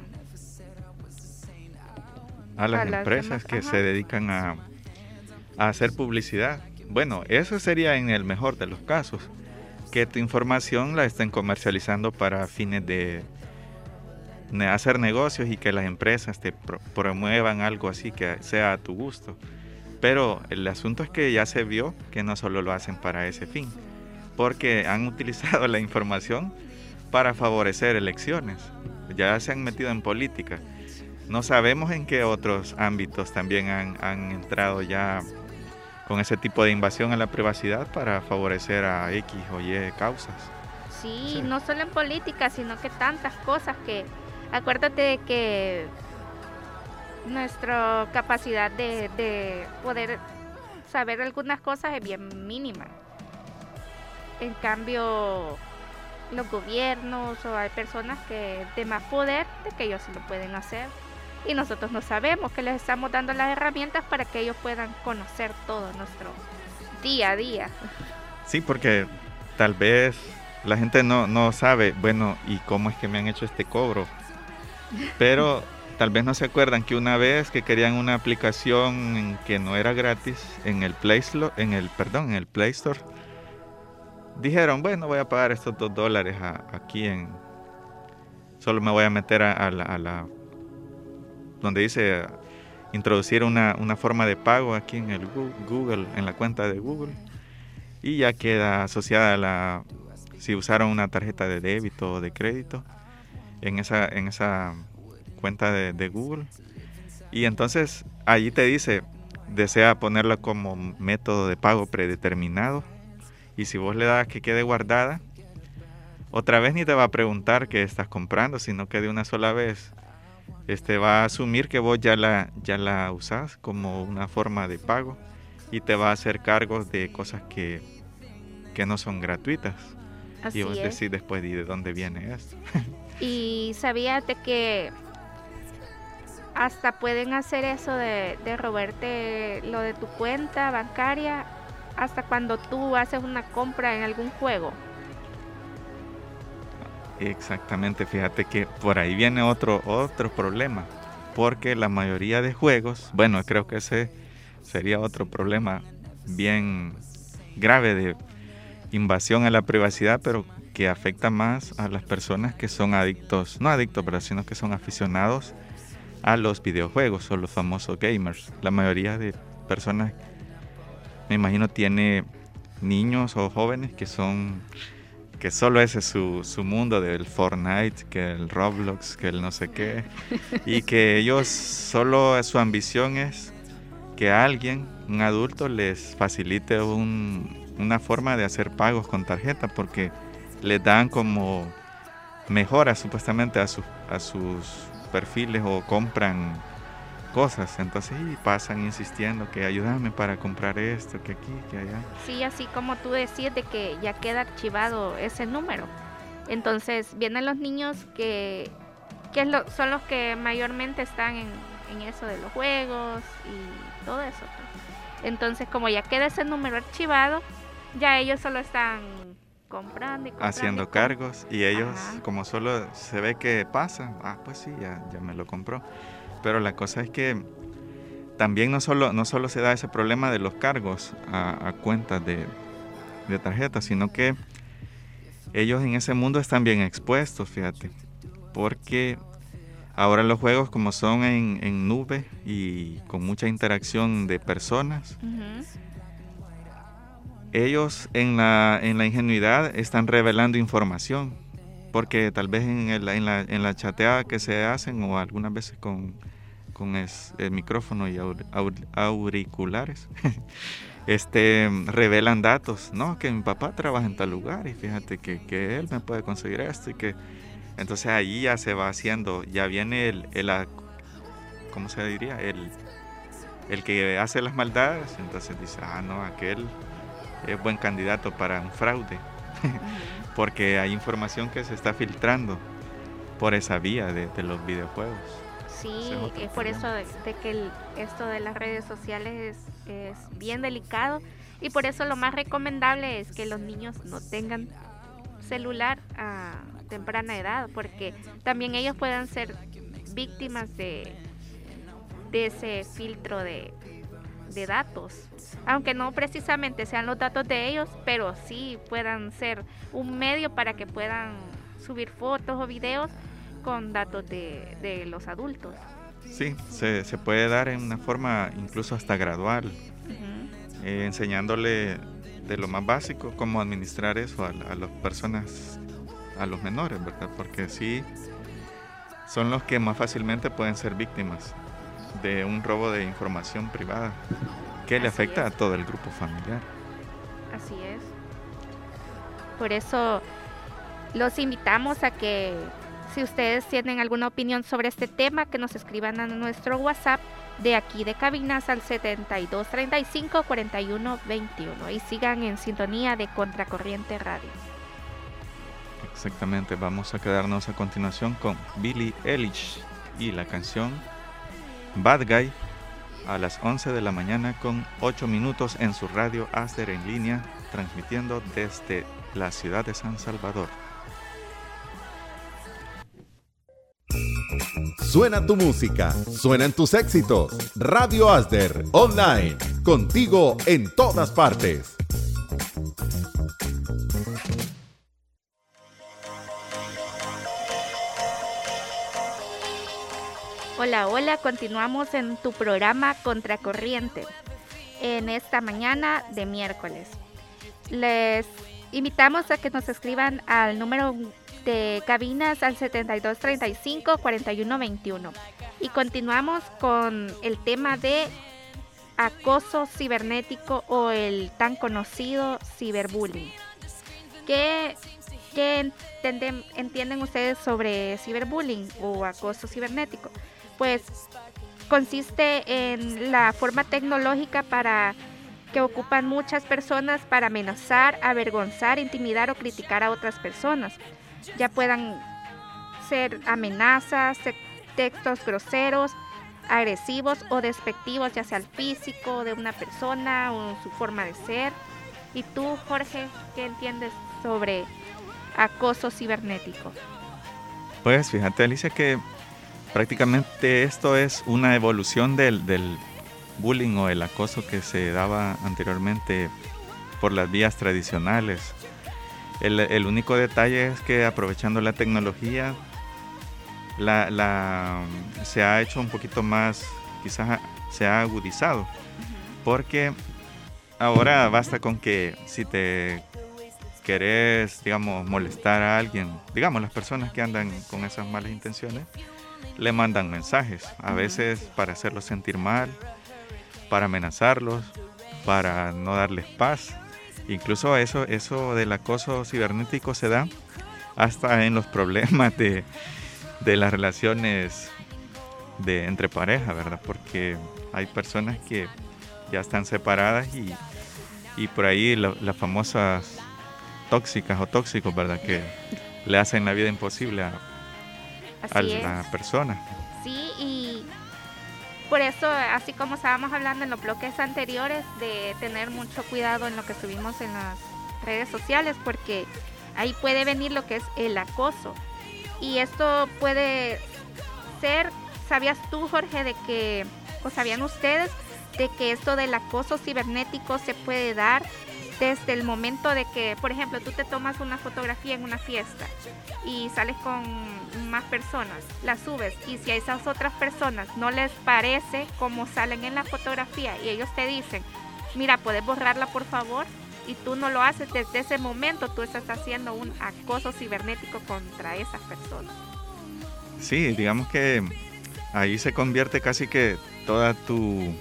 a las, empresas que se dedican a, a hacer publicidad. Bueno, eso sería en el mejor de los casos, que tu información la estén comercializando para fines de, hacer negocios y que las empresas te promuevan algo así que sea a tu gusto. Pero el asunto es que ya se vio que no solo lo hacen para ese fin, porque han utilizado la información para favorecer elecciones. Ya se han metido en política. No sabemos en qué otros ámbitos también han, han entrado ya con ese tipo de invasión a la privacidad para favorecer a X o Y causas. Sí, no solo en política, sino que tantas cosas que acuérdate de que nuestra capacidad de, de poder saber algunas cosas es bien mínima. En cambio, los gobiernos o hay personas que de más poder de que ellos lo pueden hacer y nosotros no sabemos que les estamos dando las herramientas para que ellos puedan conocer todo nuestro día a día. Sí, porque tal vez la gente no, no sabe, bueno, ¿y cómo es que me han hecho este cobro? Pero tal vez no se acuerdan que una vez que querían una aplicación que no era gratis en el Play Store, en el, perdón, en el Play Store, dijeron, bueno, voy a pagar estos dos dólares aquí en, solo me voy a meter a la donde dice introducir una, forma de pago aquí en el Google, en la cuenta de Google. Y ya queda asociada a la, si usaron una tarjeta de débito o de crédito en esa, en esa cuenta de, de Google. Y entonces allí te dice, desea ponerla como método de pago predeterminado. Y si vos le das que quede guardada, otra vez ni te va a preguntar qué estás comprando, sino que de una sola vez este va a asumir que vos ya la, ya la usás como una forma de pago y te va a hacer cargos de cosas que, no son gratuitas. y vos decís después de dónde viene esto. y sabías de que hasta pueden hacer eso de, de robarte lo de tu cuenta bancaria hasta cuando tú haces una compra en algún juego. Exactamente, fíjate que por ahí viene otro, otro problema, porque la mayoría de juegos, bueno, creo que ese sería otro problema bien grave de invasión a la privacidad, pero que afecta más a las personas que son adictos, no adictos, pero sino que son aficionados a los videojuegos o los famosos gamers. La mayoría de personas, me imagino, tiene niños o jóvenes que son que solo ese es su, su mundo del Fortnite, que el Roblox, que el no sé qué, y que ellos solo su ambición es que alguien, un adulto, les facilite una forma de hacer pagos con tarjeta, porque les dan como mejoras supuestamente a, a sus perfiles o compran cosas. Entonces y pasan insistiendo que ayúdame para comprar esto, que aquí, que allá. Sí, así como tú decías de que ya queda archivado ese número. Entonces vienen los niños que, que son los que mayormente están en, en, eso de los juegos y todo eso. Pues. Entonces como ya queda ese número archivado, ya ellos solo están comprando y comprando. Haciendo cargos y ellos como solo se ve que pasa, ah pues sí, ya, ya me lo compró. Pero la cosa es que también no solo, no solo se da ese problema de los cargos a, cuentas de, de tarjetas, sino que ellos en ese mundo están bien expuestos, fíjate. Porque ahora los juegos como son en, nube y con mucha interacción de personas, ellos en la, en la ingenuidad están revelando información. Porque tal vez en, en, la, en la chateada que se hacen o algunas veces con con el micrófono y auriculares, este, revelan datos, ¿no? Que mi papá trabaja en tal lugar y fíjate que, él me puede conseguir esto y que... Entonces ahí ya se va haciendo, ya viene el, el ¿cómo se diría? El, el que hace las maldades, entonces dice, ah, no, aquel es buen candidato para un fraude, porque hay información que se está filtrando por esa vía de, los videojuegos. Sí, es, por eso de, que esto de las redes sociales es, bien delicado. Y por eso lo más recomendable es que los niños no tengan celular a temprana edad, porque también ellos puedan ser víctimas de, de ese filtro de, de datos, aunque no precisamente sean los datos de ellos, pero sí puedan ser un medio para que puedan subir fotos o videos con datos de, los adultos. Sí, se, se, puede dar en una forma incluso hasta gradual, eh, enseñándole de lo más básico cómo administrar eso a, a las personas, a los menores, ¿verdad? Porque sí, son los que más fácilmente pueden ser víctimas de un robo de información privada que le afecta a todo el grupo familiar. Así es. Por eso los invitamos a que si ustedes tienen alguna opinión sobre este tema, que nos escriban a nuestro WhatsApp de aquí de cabinas al 7235 4121 y sigan en sintonía de Contracorriente Radio. Exactamente, vamos a quedarnos a continuación con Billy Eilish y la canción Bad Guy a las 11 de la mañana con 8 minutos en su radio Aster en línea, transmitiendo desde la ciudad de San Salvador. Suena tu música, suenan tus éxitos. Radio Asder, online, contigo en todas partes. Hola, hola, continuamos en tu programa Contracorriente en esta mañana de miércoles. Les invitamos a que nos escriban al número de cabinas al 7235-4121 y continuamos con el tema de acoso cibernético o el tan conocido ciberbullying. ¿Qué, qué entienden ustedes sobre ciberbullying o acoso cibernético? pues consiste en la forma tecnológica para que ocupan muchas personas para amenazar, avergonzar, intimidar o criticar a otras personas. Ya puedan ser amenazas, textos groseros, agresivos o despectivos, ya sea el físico de una persona o su forma de ser. ¿Y tú, Jorge, qué entiendes sobre acoso cibernético? Pues fíjate, Alicia, que prácticamente esto es una evolución del, bullying o el acoso que se daba anteriormente por las vías tradicionales. El, único detalle es que aprovechando la tecnología la, se ha hecho un poquito más, quizás se ha agudizado, porque ahora basta con que si te querés, digamos, molestar a alguien, digamos, las personas que andan con esas malas intenciones, le mandan mensajes, a veces para hacerlos sentir mal, para amenazarlos, para no darles paz. Incluso eso, eso del acoso cibernético se da hasta en los problemas de, las relaciones de entre pareja, ¿verdad? Porque hay personas que ya están separadas y, por ahí las famosas tóxicas o tóxicos, ¿verdad? Que le hacen la vida imposible a, a la persona. Sí, y por eso, así como estábamos hablando en los bloques anteriores, de tener mucho cuidado en lo que subimos en las redes sociales, porque ahí puede venir lo que es el acoso. Y esto puede ser, ¿sabías tú, Jorge, de que, o sabían ustedes, de que esto del acoso cibernético se puede dar desde el momento de que, por ejemplo, tú te tomas una fotografía en una fiesta y sales con más personas, la subes y si a esas otras personas no les parece como salen en la fotografía y ellos te dicen, mira, puedes borrarla por favor y tú no lo haces desde ese momento, tú estás haciendo un acoso cibernético contra esas personas. Sí, digamos que ahí se convierte casi que toda tu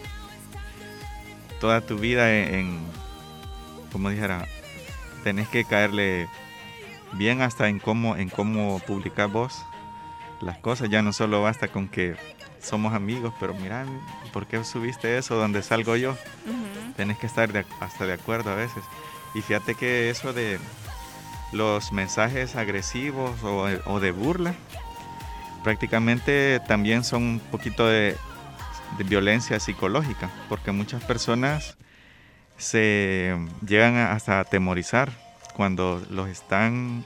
toda tu vida en como dijera, tenés que caerle bien hasta en cómo, en cómo publicar vos las cosas. Ya no solo basta con que somos amigos, pero mira, ¿por qué subiste eso donde salgo yo? Tienes que estar hasta de acuerdo a veces. Y fíjate que eso de los mensajes agresivos o, de burla, prácticamente también son un poquito de, violencia psicológica, porque muchas personas se llegan hasta a atemorizar cuando los están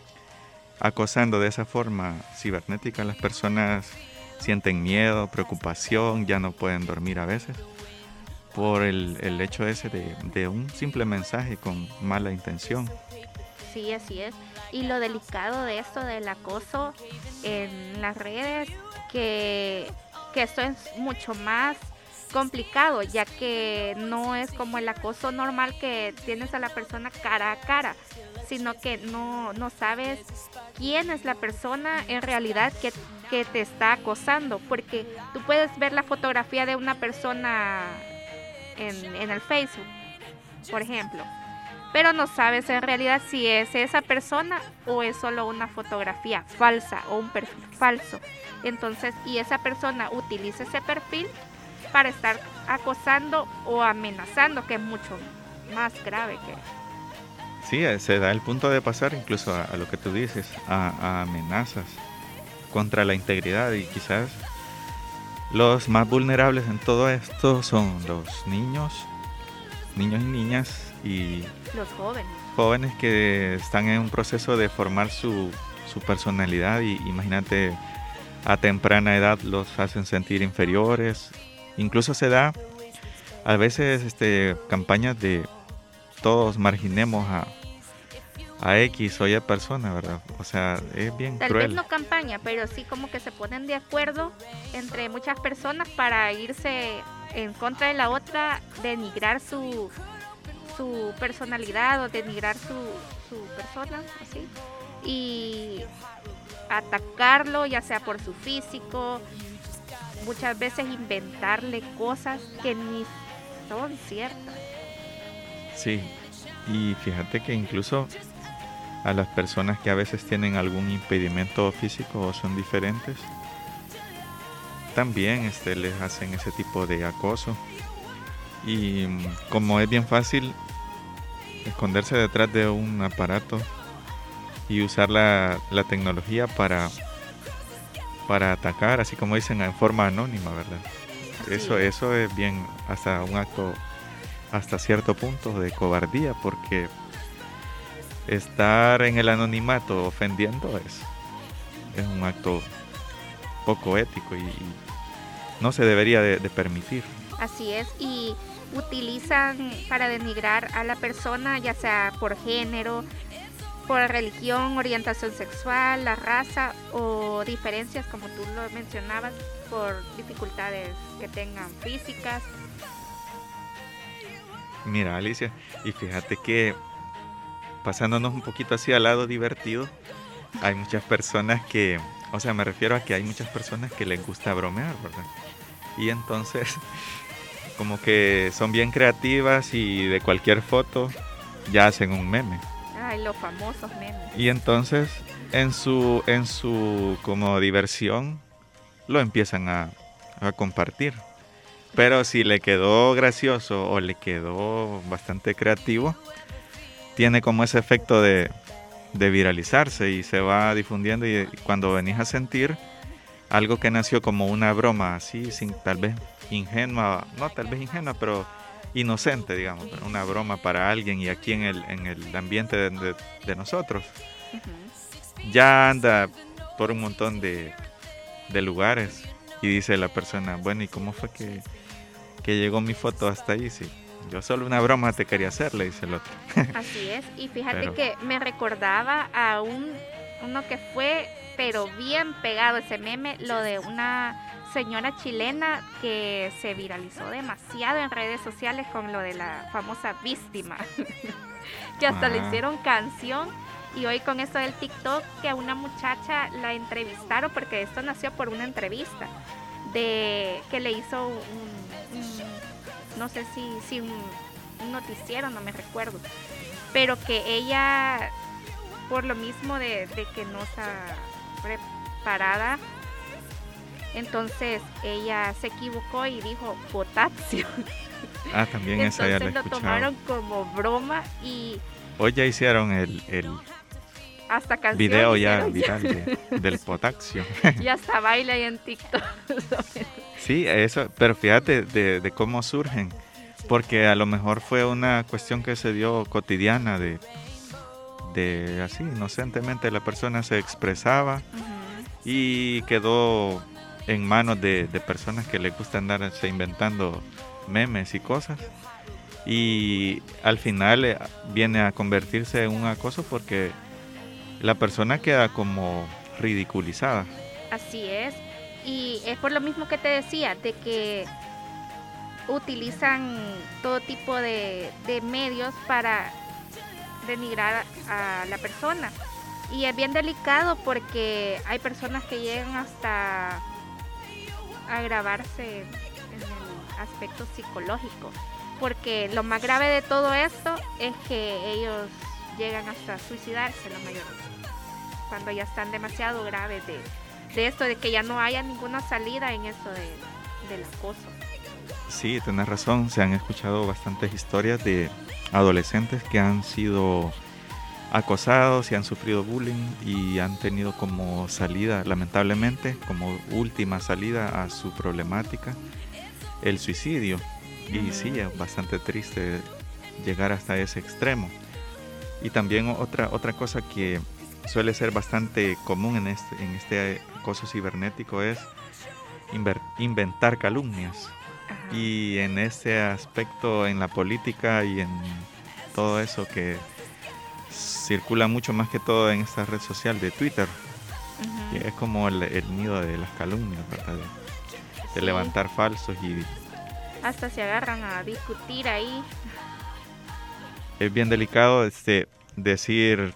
acosando de esa forma cibernética. Las personas sienten miedo, preocupación, ya no pueden dormir a veces por el, el hecho ese de, de, un simple mensaje con mala intención. Sí, así es. Y lo delicado de esto del acoso en las redes, que, que esto es mucho más complicado, ya que no es como el acoso normal que tienes a la persona cara a cara, sino que no, no sabes quién es la persona en realidad que, que te está acosando, porque tú puedes ver la fotografía de una persona en, el Facebook, por ejemplo. Pero no sabes en realidad si es esa persona o es solo una fotografía falsa o un perfil falso. Entonces, y esa persona utiliza ese perfil para estar acosando o amenazando, que es mucho más grave que... Sí, eh, se da el punto de pasar incluso a, lo que tú dices, a amenazas contra la integridad y quizás los más vulnerables en todo esto son los niños, niños y niñas y los jóvenes. Jóvenes que están en un proceso de formar su, su personalidad y imagínate a temprana edad los hacen sentir inferiores. Incluso se da a veces este, campañas de todos marginemos a, a X o Y persona, ¿verdad? O sea, es bien Tal cruel. vez no campaña, pero sí como que se ponen de acuerdo entre muchas personas para irse en contra de la otra, denigrar su, su personalidad o denigrar su, su persona, así. Y atacarlo, ya sea por su físico, muchas veces inventarle cosas que ni son ciertas. Sí, y fíjate que incluso a las personas que a veces tienen algún impedimento físico o son diferentes. También este, les hacen ese tipo de acoso. Y mm, como es bien fácil esconderse detrás de un aparato y usar la, tecnología para, para atacar, así como dicen, en forma anónima, ¿verdad? eso, eso es bien hasta un acto, hasta cierto punto de cobardía, porque estar en el anonimato ofendiendo es, es un acto poco ético y, no se debería de, permitir. Así es, y utilizan para denigrar a la persona, ya sea por género, por religión, orientación sexual, la raza o diferencias, como tú lo mencionabas, por dificultades que tengan físicas. Mira, Alicia, y fíjate que pasándonos un poquito así al lado divertido, hay muchas personas que, o sea, me refiero a que hay muchas personas que les gusta bromear, ¿verdad? Y entonces, como que son bien creativas y de cualquier foto ya hacen un meme. Ay, los famosos memes. Y entonces, en su, en su como diversión, lo empiezan a, a compartir. Pero si le quedó gracioso o le quedó bastante creativo, tiene como ese efecto de, viralizarse y se va difundiendo y, cuando venís a sentir algo que nació como una broma así, sin tal vez ingenua, no tal vez ingenua, pero inocente, digamos, una broma para alguien y aquí en el, en el ambiente de, nosotros, ya anda por un montón de, de, lugares y dice la persona, bueno, ¿y cómo fue que, que llegó mi foto hasta ahí? Sí, yo solo una broma te quería hacer, le dice el otro. Así es, y fíjate que me recordaba a un uno que fue, pero bien pegado ese meme, lo de una señora chilena que se viralizó demasiado en redes sociales con lo de la famosa víctima, que hasta le ah. hicieron canción. Y hoy con esto del TikTok, que a una muchacha la entrevistaron, porque esto nació por una entrevista, de que le hizo un no sé si, si un, noticiero, no me recuerdo, pero que ella, por lo mismo de, que no está preparada, entonces ella se equivocó y dijo potasio. Ah, también esa ya la Entonces lo tomaron como broma y Hoy ya hicieron el, el hasta canción video ya viral de- del potasio. Y hasta baila ahí en TikTok. Sí, eso, pero fíjate de, de cómo surgen, porque a lo mejor fue una cuestión que se dio cotidiana de, de así, inocentemente la persona se expresaba y quedó en manos de, personas que les gusta andarse inventando memes y cosas. Y al final eh, viene a convertirse en un acoso porque la persona queda como ridiculizada. Así es. Y es por lo mismo que te decía, de que utilizan todo tipo de, medios para denigrar a, la persona. Y es bien delicado porque hay personas que llegan hasta agravarse en el aspecto psicológico. Porque lo más grave de todo esto es que ellos llegan hasta suicidarse la mayoría. Cuando ya están demasiado graves de, de esto, de que ya no haya ninguna salida en eso de, del acoso. Sí, tenés razón. Se han escuchado bastantes historias de adolescentes que han sido acosados y han sufrido bullying y han tenido como salida, lamentablemente, como última salida a su problemática, el suicidio. Y sí, es bastante triste llegar hasta ese extremo. Y también otra, otra cosa que suele ser bastante común en este, en este acoso cibernético es inventar calumnias. Y en ese aspecto, en la política y en todo eso que circula mucho más que todo en esta red social de Twitter, que es como el, el nido de las calumnias, ¿verdad? De, levantar falsos y Hasta se agarran a discutir ahí. es bien delicado este, decir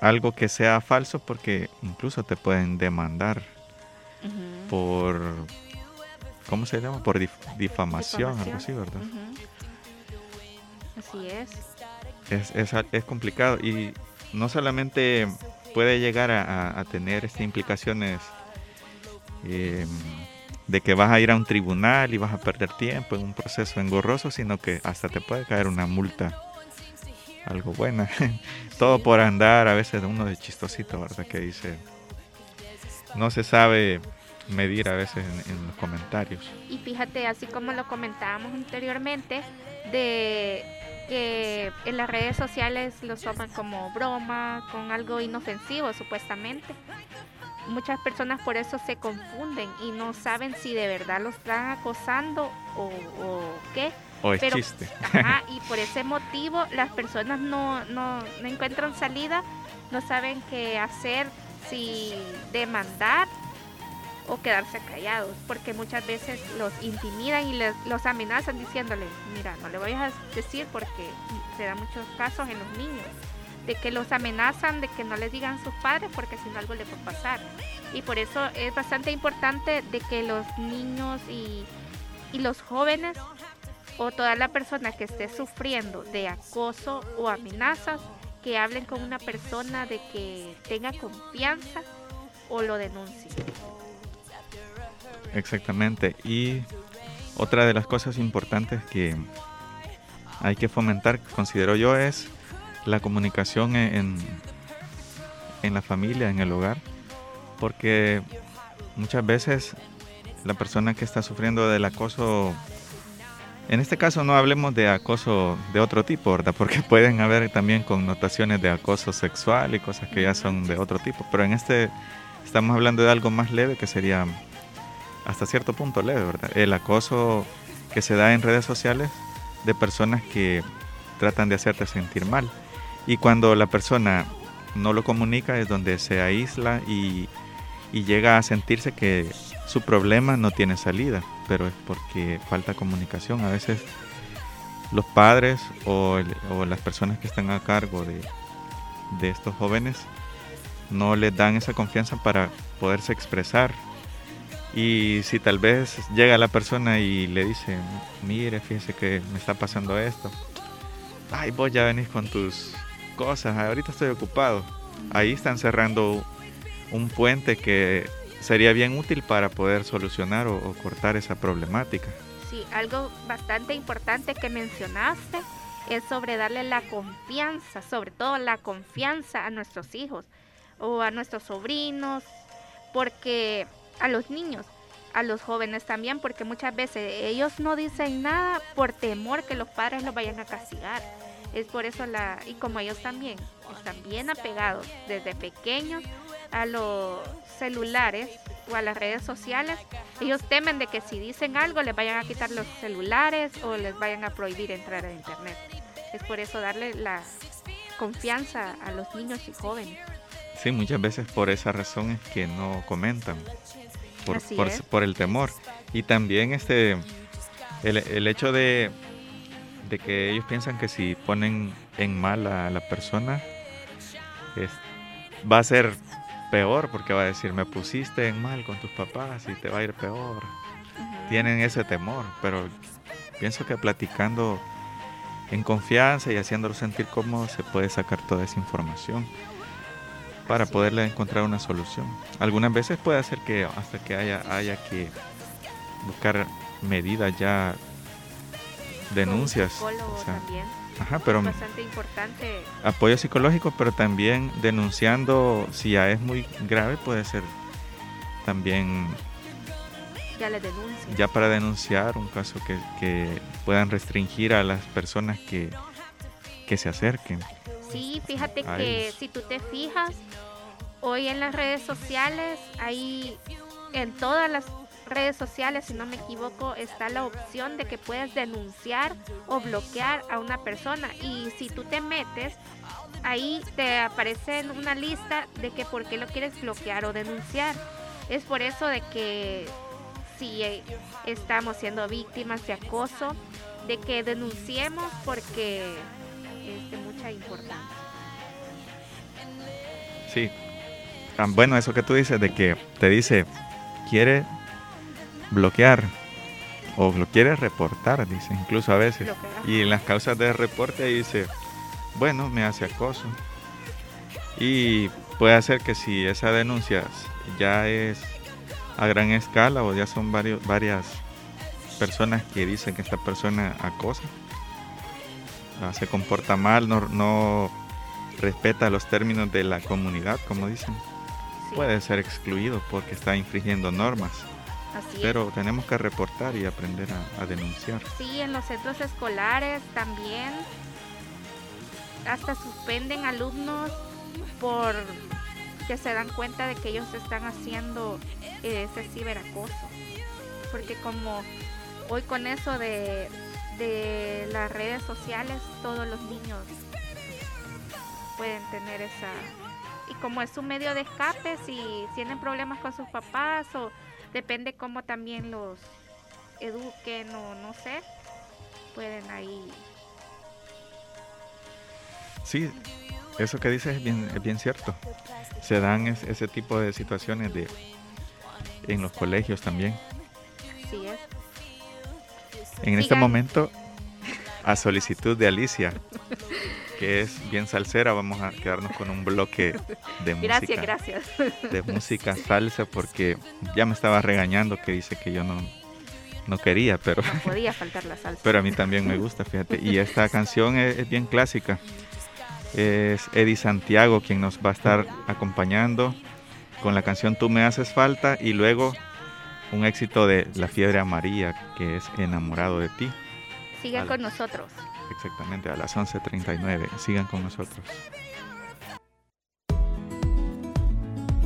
algo que sea falso porque incluso te pueden demandar por, ¿cómo se llama? Por dif- difamación, algo así. ¿verdad? Así es. Es, es, es complicado y no solamente puede llegar a, tener este, implicaciones eh, de que vas a ir a un tribunal y vas a perder tiempo en un proceso engorroso, sino que hasta te puede caer una multa, algo buena. Todo por andar a veces uno de chistosito, ¿verdad? Que dice, no se sabe medir a veces en los comentarios. Y fíjate, así como lo comentábamos anteriormente, de que en las redes sociales lo toman como broma, con algo inofensivo supuestamente. Muchas personas por eso se confunden y no saben si de verdad los están acosando o, o qué. O es Pero- chiste. Ajá, y por ese motivo las personas no, no, no encuentran salida, no saben qué hacer, si demandar o quedarse callados, porque muchas veces los intimidan y les, los amenazan diciéndoles, mira, no le voy a decir porque se dan muchos casos en los niños, de que los amenazan de que no les digan sus padres porque si no algo va a pasar. Y por eso es bastante importante de que los niños y, y los jóvenes o toda la persona que esté sufriendo de acoso o amenazas, que hablen con una persona de que tenga confianza o lo denuncie. Exactamente. Y otra de las cosas importantes que hay que fomentar, considero yo, es la comunicación en, en, en la familia, en el hogar. Porque muchas veces la persona que está sufriendo del acoso, en este caso no hablemos de acoso de otro tipo, ¿verdad? Porque pueden haber también connotaciones de acoso sexual y cosas que ya son de otro tipo. Pero en este estamos hablando de algo más leve que sería hasta cierto punto leve, ¿verdad? El acoso que se da en redes sociales de personas que tratan de hacerte sentir mal. Y cuando la persona no lo comunica es donde se aísla y, y llega a sentirse que su problema no tiene salida, pero es porque falta comunicación. A veces los padres o, o las personas que están a cargo de, de estos jóvenes no les dan esa confianza para poderse expresar y si tal vez llega la persona y le dice, mire, fíjese que me está pasando esto. Ay, vos ya venís con tus cosas, ahorita estoy ocupado. Ahí están cerrando un puente que sería bien útil para poder solucionar o, o cortar esa problemática. Sí, algo bastante importante que mencionaste es sobre darle la confianza, sobre todo la confianza a nuestros hijos o a nuestros sobrinos, porque a los niños, a los jóvenes también, porque muchas veces ellos no dicen nada por temor que los padres los vayan a castigar. Es por eso la, y como ellos también están bien apegados desde pequeños a los celulares o a las redes sociales, ellos temen de que si dicen algo les vayan a quitar los celulares o les vayan a prohibir entrar a internet. Es por eso darle la confianza a los niños y jóvenes. Sí, muchas veces por esa razón es que no comentan, por, por, el temor. Y también este el, el hecho de, de, que ellos piensan que si ponen en mal a la persona, es, va a ser peor porque va a decir, me pusiste en mal con tus papás y te va a ir peor. Tienen ese temor, pero pienso que platicando en confianza y haciéndolo sentir cómodo se puede sacar toda esa información para poderle encontrar una solución. Algunas veces puede ser que hasta que haya, haya que buscar medidas ya, denuncias. Ajá, pero bastante importante. Apoyo psicológico, pero también denunciando si ya es muy grave puede ser también ya, le ya para denunciar un caso que, que, puedan restringir a las personas que, que se acerquen. Sí, fíjate que si tú te fijas, hoy en las redes sociales, hay en todas las redes sociales, si no me equivoco, está la opción de que puedes denunciar o bloquear a una persona. Y si tú te metes, ahí te aparece en una lista de que por qué lo quieres bloquear o denunciar. Es por eso de que si estamos siendo víctimas de acoso, de que denunciemos porque es de mucha importancia. Sí. Bueno, eso que tú dices de que te dice, quiere bloquear o lo quiere reportar, dice, incluso a veces. Y en las causas de reporte dice, bueno, me hace acoso. Y puede ser que si esa denuncia ya es a gran escala o ya son varios, varias personas que dicen que esta persona acosa, ah, se comporta mal, no, no respeta los términos de la comunidad, como dicen, puede ser excluido porque está infringiendo normas. Pero tenemos que reportar y aprender a, denunciar. Sí, en los centros escolares también hasta suspenden alumnos por que se dan cuenta de que ellos están haciendo ese ciberacoso. Porque como hoy con eso de, de las redes sociales, todos los niños pueden tener esa... Y como es un medio de escape, si tienen problemas con sus papás o depende cómo también los eduquen o no sé, pueden ahí. Sí, eso que dices es bien, es bien cierto. Se dan ese tipo de situaciones de en los colegios también. Es. En este momento, a solicitud de Alicia, que es bien salsera, vamos a quedarnos con un bloque de música. Gracias, gracias. De música salsa, porque ya me estaba regañando que dice que yo no, no quería, pero... No podía faltar la salsa. Pero a mí también me gusta, fíjate. Y esta canción es, bien clásica. Es Eddie Santiago quien nos va a estar acompañando con la canción Tú me haces falta y luego un éxito de La fiebre amarilla que es Enamorado de ti. Sigue con nosotros. Exactamente, a las 11.39. Sigan con nosotros.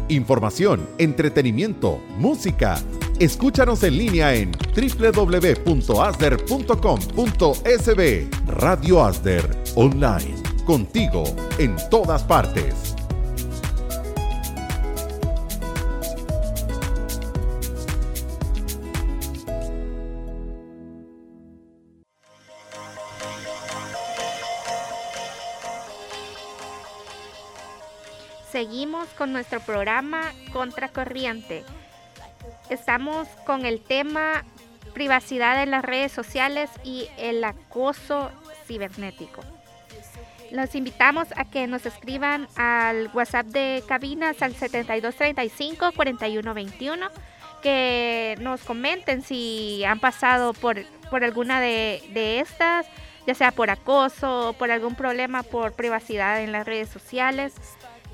Información, entretenimiento, música. Escúchanos en línea en www.asder.com.sb. Radio Asder, online, contigo en todas partes. Seguimos con nuestro programa Contracorriente. Estamos con el tema privacidad en las redes sociales y el acoso cibernético. Los invitamos a que nos escriban al WhatsApp de cabinas al 7235-4121 que nos comenten si han pasado por, por alguna de, de estas, ya sea por acoso o por algún problema por privacidad en las redes sociales.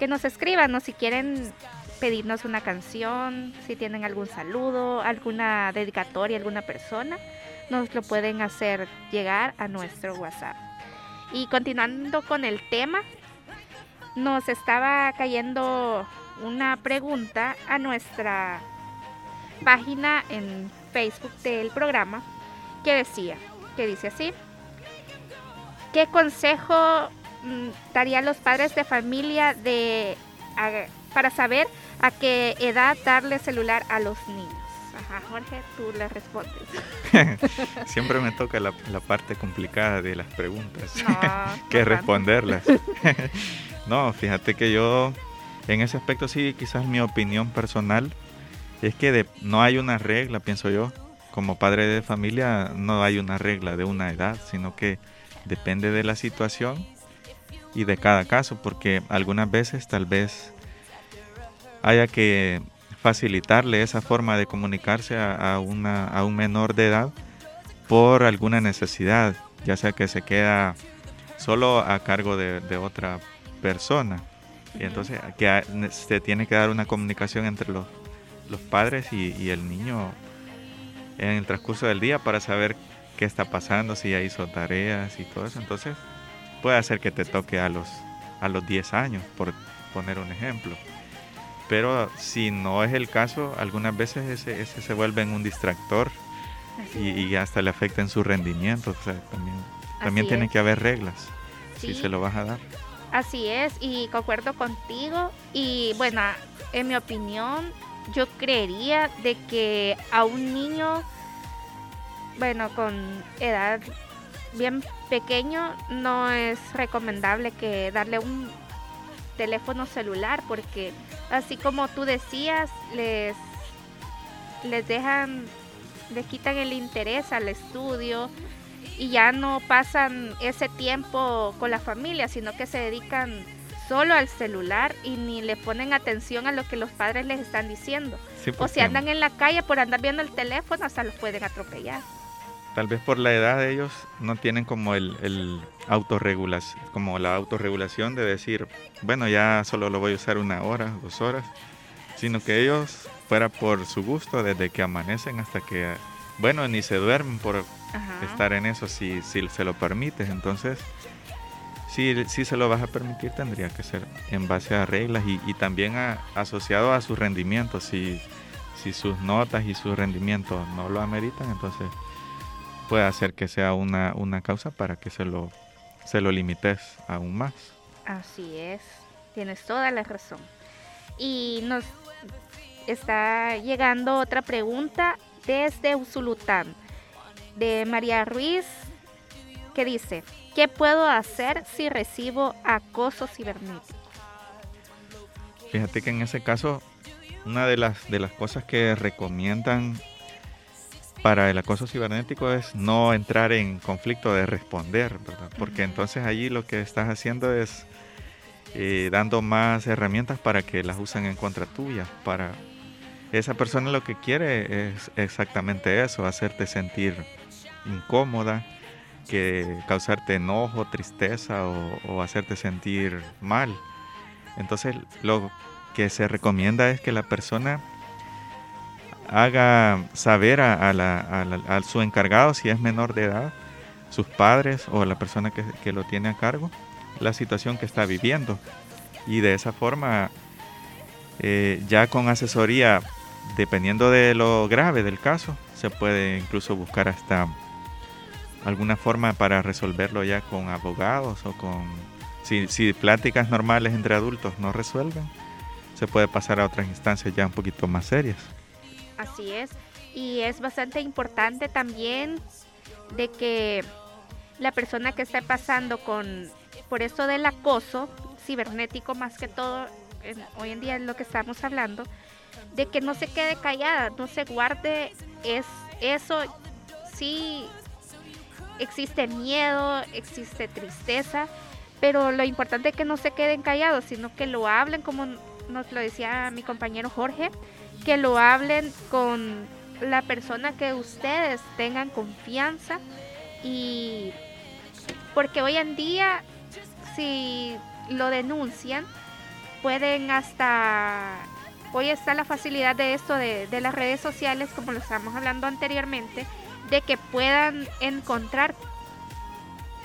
Que nos escriban o si quieren pedirnos una canción, si tienen algún saludo, alguna dedicatoria, alguna persona, nos lo pueden hacer llegar a nuestro WhatsApp. Y continuando con el tema, nos estaba cayendo una pregunta a nuestra página en Facebook del programa que decía, que dice así, ¿qué consejo mm, darían los padres de familia de, para saber a qué edad darle celular a los niños? Ajá, Jorge, tú le respondes. Siempre me toca la, parte complicada de las preguntas, que responderlas. no, fíjate que yo en ese aspecto sí, quizás mi opinión personal es que no hay una regla, pienso yo. Como padre de familia no hay una regla de una edad, sino que depende de la situación y de cada caso, porque algunas veces tal vez haya que facilitarle esa forma de comunicarse a, una, a un menor de edad por alguna necesidad, ya sea que se queda solo a cargo de, otra persona. Y entonces que se tiene que dar una comunicación entre los los padres y, el niño en el transcurso del día para saber qué está pasando, si ya hizo tareas y todo eso. Entonces puede hacer que te toque a los, a los 10 años, por poner un ejemplo. Pero si no es el caso, algunas veces ese, ese se vuelve en un distractor y, hasta le afecta en su rendimiento. O sea, también, también tiene que haber reglas si se lo vas a dar. Así es, y concuerdo contigo. Y bueno, en mi opinión, yo creería de que a un niño, bueno, con edad bien pequeño, no es recomendable que darle un teléfono celular porque así como tú decías, les, les dejan, les quitan el interés al estudio y ya no pasan ese tiempo con la familia, sino que se dedican solo al celular y ni le ponen atención a lo que los padres les están diciendo. o si andan en la calle por andar viendo el teléfono, hasta los pueden atropellar. Tal vez por la edad de ellos no tienen como el, el autorregulación, como la autorregulación de decir, bueno, ya solo lo voy a usar una hora, dos horas, sino que ellos fuera por su gusto desde que amanecen hasta que, bueno, ni se duermen por estar en eso si, si se lo permites. Entonces, si, si se lo vas a permitir, tendría que ser en base a reglas y, también asociado a su rendimiento. Si, si sus notas y su rendimiento no lo ameritan, entonces puede hacer que sea una, una causa para que se lo, se lo limites aún más. Así es, tienes toda la razón. Y nos está llegando otra pregunta desde Usulután, de María Ruiz, que dice, ¿Qué puedo hacer si recibo acoso cibernético? Fíjate que en ese caso, una de las, de las cosas que recomiendan para el acoso cibernético es no entrar en conflicto de responder, ¿verdad? Porque entonces allí lo que estás haciendo es eh, dando más herramientas para que las usen en contra tuya. Para esa persona lo que quiere es exactamente eso, hacerte sentir incómoda, que causarte enojo, tristeza o, hacerte sentir mal. Entonces lo que se recomienda es que la persona haga saber a, su encargado, si es menor de edad, sus padres o la persona que, lo tiene a cargo, la situación que está viviendo. Y de esa forma, eh, ya con asesoría, dependiendo de lo grave del caso, se puede incluso buscar hasta alguna forma para resolverlo ya con abogados o con... Si, si pláticas normales entre adultos no resuelven, se puede pasar a otras instancias ya un poquito más serias. Así es. Y es bastante importante también de que la persona que esté pasando con por eso del acoso cibernético más que todo hoy en día es lo que estamos hablando de que no se quede callada no se guarde es eso sí existe miedo, existe tristeza, pero lo importante es que no se queden callados, sino que lo hablen como nos lo decía mi compañero Jorge, que lo hablen con la persona que ustedes tengan confianza y porque hoy en día si lo denuncian pueden hasta hoy está la facilidad de esto de, de las redes sociales como lo estábamos hablando anteriormente de que puedan encontrar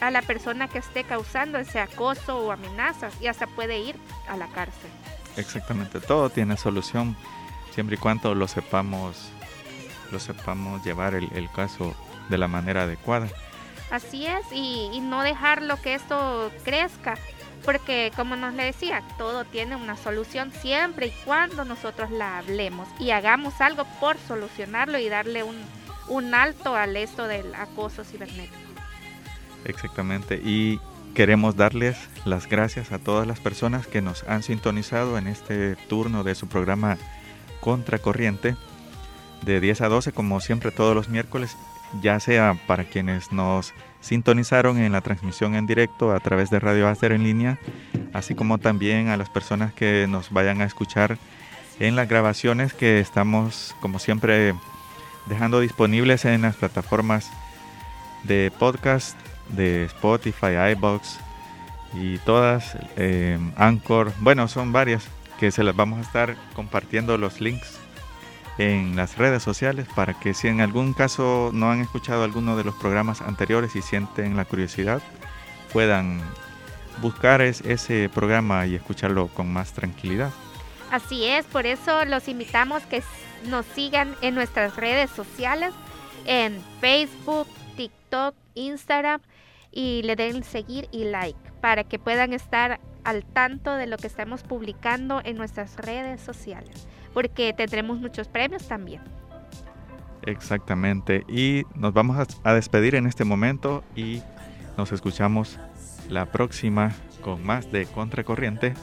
a la persona que esté causando ese acoso o amenazas y hasta puede ir a la cárcel. Exactamente, todo tiene solución siempre y cuando lo sepamos, lo sepamos llevar el, caso de la manera adecuada. Así es, y, y, no dejar que esto crezca, porque como nos le decía, todo tiene una solución siempre y cuando nosotros la hablemos y hagamos algo por solucionarlo y darle un, un alto al esto del acoso cibernético. Exactamente. Y queremos darles las gracias a todas las personas que nos han sintonizado en este turno de su programa Contracorriente de 10 a 12, como siempre todos los miércoles, ya sea para quienes nos sintonizaron en la transmisión en directo a través de Radio Aster en línea, así como también a las personas que nos vayan a escuchar en las grabaciones que estamos, como siempre, dejando disponibles en las plataformas de podcast de Spotify, iBox y todas, eh, Anchor, bueno, son varias que se las vamos a estar compartiendo los links en las redes sociales para que si en algún caso no han escuchado alguno de los programas anteriores y sienten la curiosidad, puedan buscar ese programa y escucharlo con más tranquilidad. Así es, por eso los invitamos que nos sigan en nuestras redes sociales, en Facebook, TikTok, Instagram y le den seguir y like para que puedan estar al tanto de lo que estamos publicando en nuestras redes sociales, porque tendremos muchos premios también. Exactamente, y nos vamos a, despedir en este momento y nos escuchamos la próxima con más de Contracorriente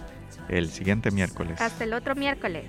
el siguiente miércoles. Hasta el otro miércoles.